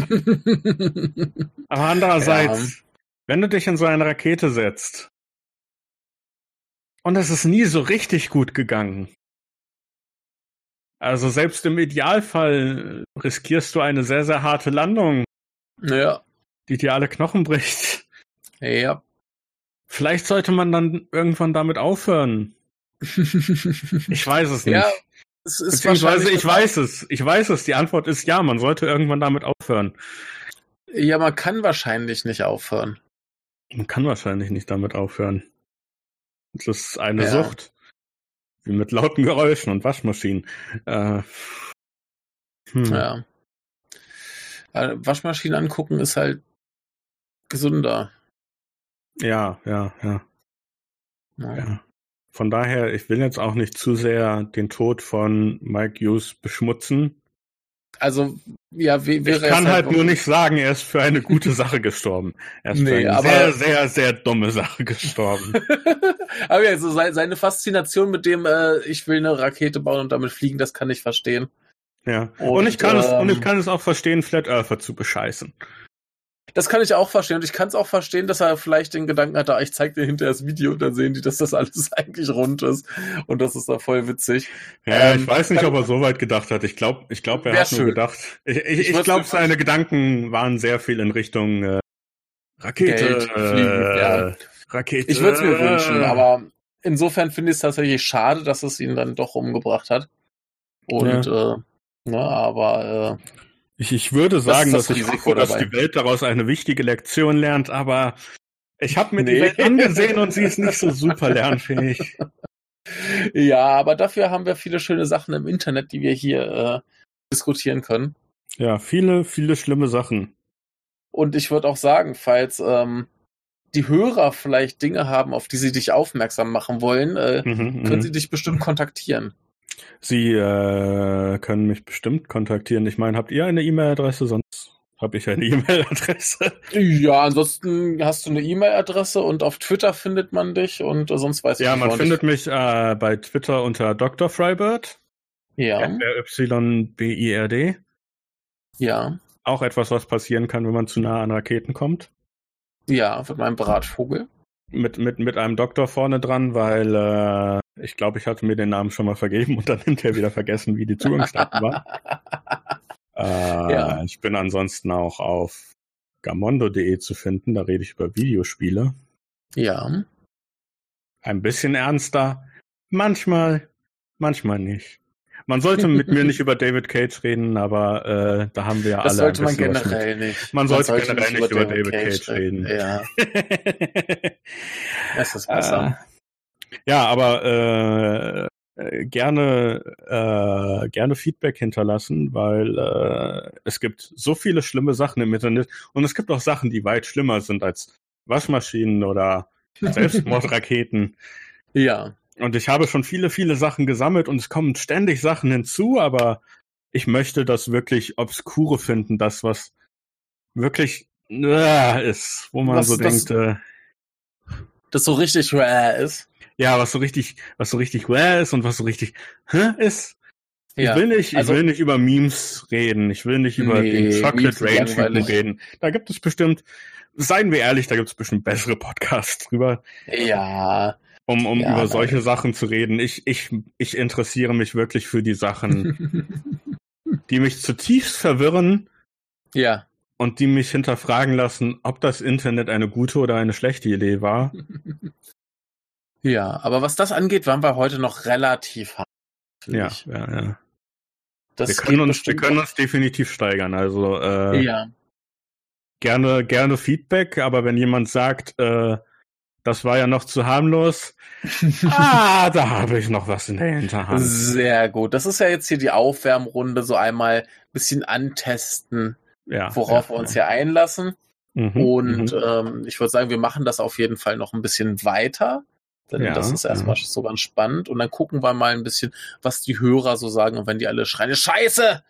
aber andererseits, ja. wenn du dich in so eine Rakete setzt und es ist nie so richtig gut gegangen. Also selbst im Idealfall riskierst du eine sehr, sehr harte Landung. Ja. Die dir alle Knochen bricht. Ja. Vielleicht sollte man dann irgendwann damit aufhören. ich weiß es nicht. Ja, es ist Beziehungsweise ich weiß es. Ich weiß es. Die Antwort ist ja, man sollte irgendwann damit aufhören. Ja, man kann wahrscheinlich nicht aufhören. Man kann wahrscheinlich nicht damit aufhören. Das ist eine ja. Sucht. Wie mit lauten Geräuschen und Waschmaschinen. Äh, hm. Ja. Äh, Waschmaschinen angucken ist halt gesünder. Ja, ja, ja. ja. ja. Von daher, ich will jetzt auch nicht zu sehr den Tod von Mike Hughes beschmutzen. Also, ja, wäre Ich kann halt, halt nur nicht sagen, er ist für eine gute Sache gestorben. Er ist nee, für eine sehr, sehr, sehr dumme Sache gestorben. aber ja, so seine Faszination mit dem, äh, ich will eine Rakete bauen und damit fliegen, das kann ich verstehen. Ja. Und, und ich kann ähm, es, und ich kann es auch verstehen, Flat Earther zu bescheißen. Das kann ich auch verstehen. Und ich kann es auch verstehen, dass er vielleicht den Gedanken hatte, ah, ich zeig dir hinterher das Video und dann sehen die, dass das alles eigentlich rund ist. Und das ist da voll witzig. Ja, ähm, ich weiß nicht, ob er so weit gedacht hat. Ich glaube, ich glaub, er hat schön. nur gedacht. Ich, ich, ich, ich glaube, seine Gedanken waren sehr viel in Richtung äh, Rakete. Geld, Fliegen, äh, ja. Rakete. Ich würde es mir wünschen, aber insofern finde ich es tatsächlich schade, dass es ihn dann doch umgebracht hat. Und ja. äh, na, aber äh, ich, ich würde sagen, das dass ich hoffe, dass die Welt daraus eine wichtige Lektion lernt, aber ich habe mir nee. die Welt angesehen und sie ist nicht so super lernfähig. Ja, aber dafür haben wir viele schöne Sachen im Internet, die wir hier äh, diskutieren können. Ja, viele, viele schlimme Sachen. Und ich würde auch sagen, falls ähm, die Hörer vielleicht Dinge haben, auf die sie dich aufmerksam machen wollen, äh, mhm, können mhm. sie dich bestimmt kontaktieren. Sie äh, können mich bestimmt kontaktieren. Ich meine, habt ihr eine E-Mail-Adresse? Sonst habe ich eine E-Mail-Adresse. Ja, ansonsten hast du eine E-Mail-Adresse und auf Twitter findet man dich und sonst weiß ja, ich nicht. Ja, man findet mich äh, bei Twitter unter Dr. Freibird. Ja. Y-B-I-R-D. Ja. Auch etwas, was passieren kann, wenn man zu nah an Raketen kommt. Ja, mit meinem Bratvogel. Mit, mit, mit einem Doktor vorne dran, weil äh, ich glaube, ich hatte mir den Namen schon mal vergeben und dann hinterher wieder vergessen, wie die Zugangsdaten waren. äh, ja. Ich bin ansonsten auch auf gamondo.de zu finden, da rede ich über Videospiele. Ja. Ein bisschen ernster. Manchmal, manchmal nicht. Man sollte mit mir nicht über David Cage reden, aber äh, da haben wir ja das alle. Sollte man generell nicht. Man, man sollte, generell nicht über, David, David Cage, reden. reden. Ja. das ist besser. Ja, aber äh, äh, gerne äh, gerne Feedback hinterlassen, weil äh, es gibt so viele schlimme Sachen im Internet und es gibt auch Sachen, die weit schlimmer sind als Waschmaschinen oder Selbstmordraketen. ja. Und ich habe schon viele, viele Sachen gesammelt und es kommen ständig Sachen hinzu, aber ich möchte das wirklich obskure finden, das was wirklich äh, ist, wo man was, so denkt, äh, das so richtig rare ist. ja, was so richtig, was so richtig well ist und was so richtig hä, ist. Ja, ich will nicht, also, ich will nicht über Memes reden. Ich will nicht über nee, den Chocolate Rain reden. Da gibt es bestimmt, seien wir ehrlich, da gibt es bestimmt bessere Podcasts drüber. Ja. Um, um ja, über solche Sachen zu reden. Ich, ich, ich interessiere mich wirklich für die Sachen, die mich zutiefst verwirren. Ja. Und die mich hinterfragen lassen, ob das Internet eine gute oder eine schlechte Idee war. Ja, aber was das angeht, waren wir heute noch relativ hart. Ja, ja, ja. Das wir, können uns, wir können uns definitiv steigern. Also äh, ja. gerne, gerne Feedback, aber wenn jemand sagt, äh, das war ja noch zu harmlos, ah, da habe ich noch was in der Hinterhand. Sehr gut. Das ist ja jetzt hier die Aufwärmrunde, so einmal ein bisschen antesten, ja, worauf ja, wir uns ja. hier einlassen. Mhm, Und mhm. ähm, ich würde sagen, wir machen das auf jeden Fall noch ein bisschen weiter. Denn ja, das ist erstmal ja. so ganz spannend. Und dann gucken wir mal ein bisschen, was die Hörer so sagen. Und wenn die alle schreien, Scheiße,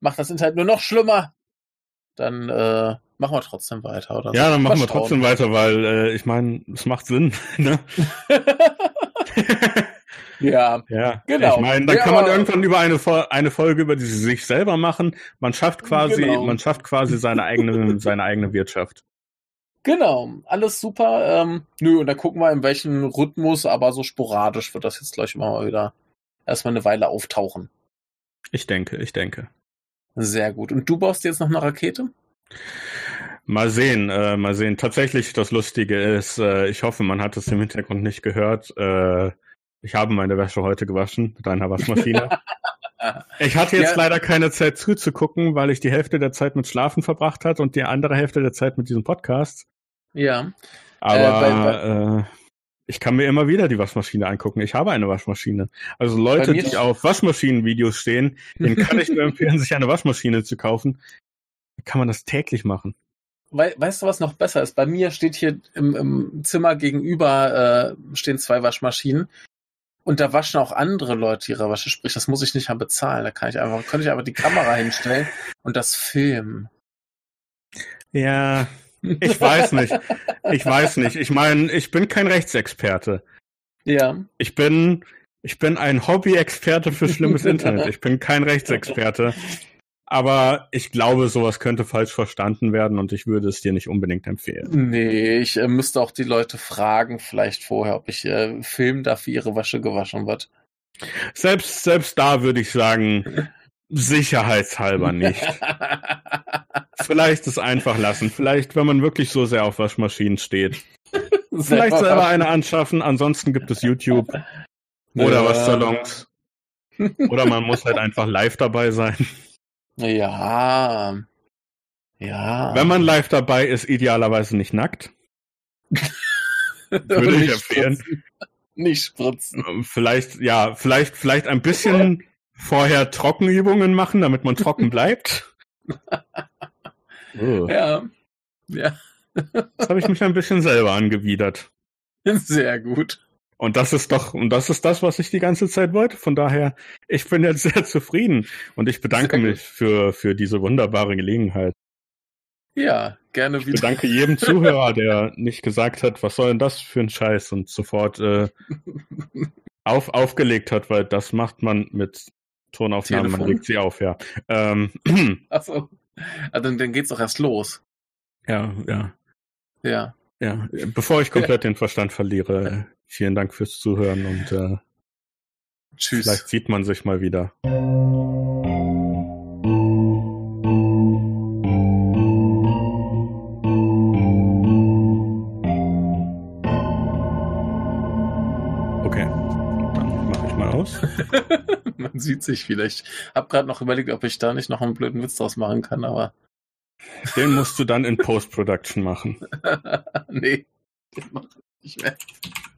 macht das Internet nur noch schlimmer, dann äh, machen wir trotzdem weiter, oder? Ja, dann machen wir trotzdem weiter, weil äh, ich meine, es macht Sinn. Ne? ja, ja, genau. Ich meine, dann ja, kann man irgendwann über eine, eine Folge über die sich selber machen. Man schafft quasi, genau. man schafft quasi seine eigene, seine eigene Wirtschaft. Genau, alles super. Ähm, nö, und dann gucken wir, in welchem Rhythmus, aber so sporadisch wird das jetzt gleich mal wieder erstmal eine Weile auftauchen. Ich denke, ich denke. Sehr gut. Und du baust jetzt noch eine Rakete? Mal sehen, äh, mal sehen. Tatsächlich, das Lustige ist, äh, ich hoffe, man hat es im Hintergrund nicht gehört. Äh, ich habe meine Wäsche heute gewaschen mit einer Waschmaschine. ich hatte jetzt ja. leider keine Zeit zuzugucken, weil ich die Hälfte der Zeit mit Schlafen verbracht hat und die andere Hälfte der Zeit mit diesem Podcast. Ja. Aber äh, bei, äh, ich kann mir immer wieder die Waschmaschine angucken. Ich habe eine Waschmaschine. Also Leute, die auf Waschmaschinenvideos stehen, denen kann ich nur empfehlen, sich eine Waschmaschine zu kaufen. Kann man das täglich machen. We weißt du, was noch besser ist? Bei mir steht hier im, im Zimmer gegenüber äh, stehen zwei Waschmaschinen. Und da waschen auch andere Leute ihre Wäsche, sprich, das muss ich nicht mehr bezahlen. Da kann ich einfach, könnte ich einfach die Kamera hinstellen und das filmen. Ja, ich weiß nicht. Ich weiß nicht. Ich meine, ich bin kein Rechtsexperte. Ja. Ich bin, ich bin ein Hobby-Experte für schlimmes Internet. Ich bin kein Rechtsexperte. Aber ich glaube, sowas könnte falsch verstanden werden und ich würde es dir nicht unbedingt empfehlen. Nee, ich äh, müsste auch die Leute fragen, vielleicht vorher, ob ich äh, filmen darf, wie ihre Wäsche gewaschen wird. Selbst, selbst da würde ich sagen, sicherheitshalber nicht. Vielleicht es einfach lassen. Vielleicht, wenn man wirklich so sehr auf Waschmaschinen steht. Vielleicht selber eine anschaffen. Ansonsten gibt es YouTube oder ja. Waschsalons. Oder man muss halt einfach live dabei sein. Ja. Ja. Wenn man live dabei ist, idealerweise nicht nackt. Würde ich empfehlen. Spritzen. Nicht spritzen. Ähm, vielleicht, ja, vielleicht, vielleicht ein bisschen vorher Trockenübungen machen, damit man trocken bleibt. Oh. Ja. Ja. Das habe ich mich ein bisschen selber angewidert. Sehr gut. Und das ist doch, und das ist das, was ich die ganze Zeit wollte. Von daher, ich bin jetzt sehr zufrieden und ich bedanke mich für, für diese wunderbare Gelegenheit. Ja, gerne wieder. Ich bedanke jedem Zuhörer, der nicht gesagt hat, was soll denn das für ein Scheiß und sofort äh, auf, aufgelegt hat, weil das macht man mit Tonaufnahmen, man legt sie auf, ja. Ähm, Achso. Also dann, dann geht's doch erst los. Ja, ja. Ja. Ja, bevor ich komplett den Verstand verliere, vielen Dank fürs Zuhören und äh, Tschüss. Vielleicht sieht man sich mal wieder. Okay, dann mache ich mal aus. man sieht sich vielleicht. Hab gerade noch überlegt, ob ich da nicht noch einen blöden Witz draus machen kann, aber. Den musst du dann in Post-Production machen. nee, den mach ich nicht mehr.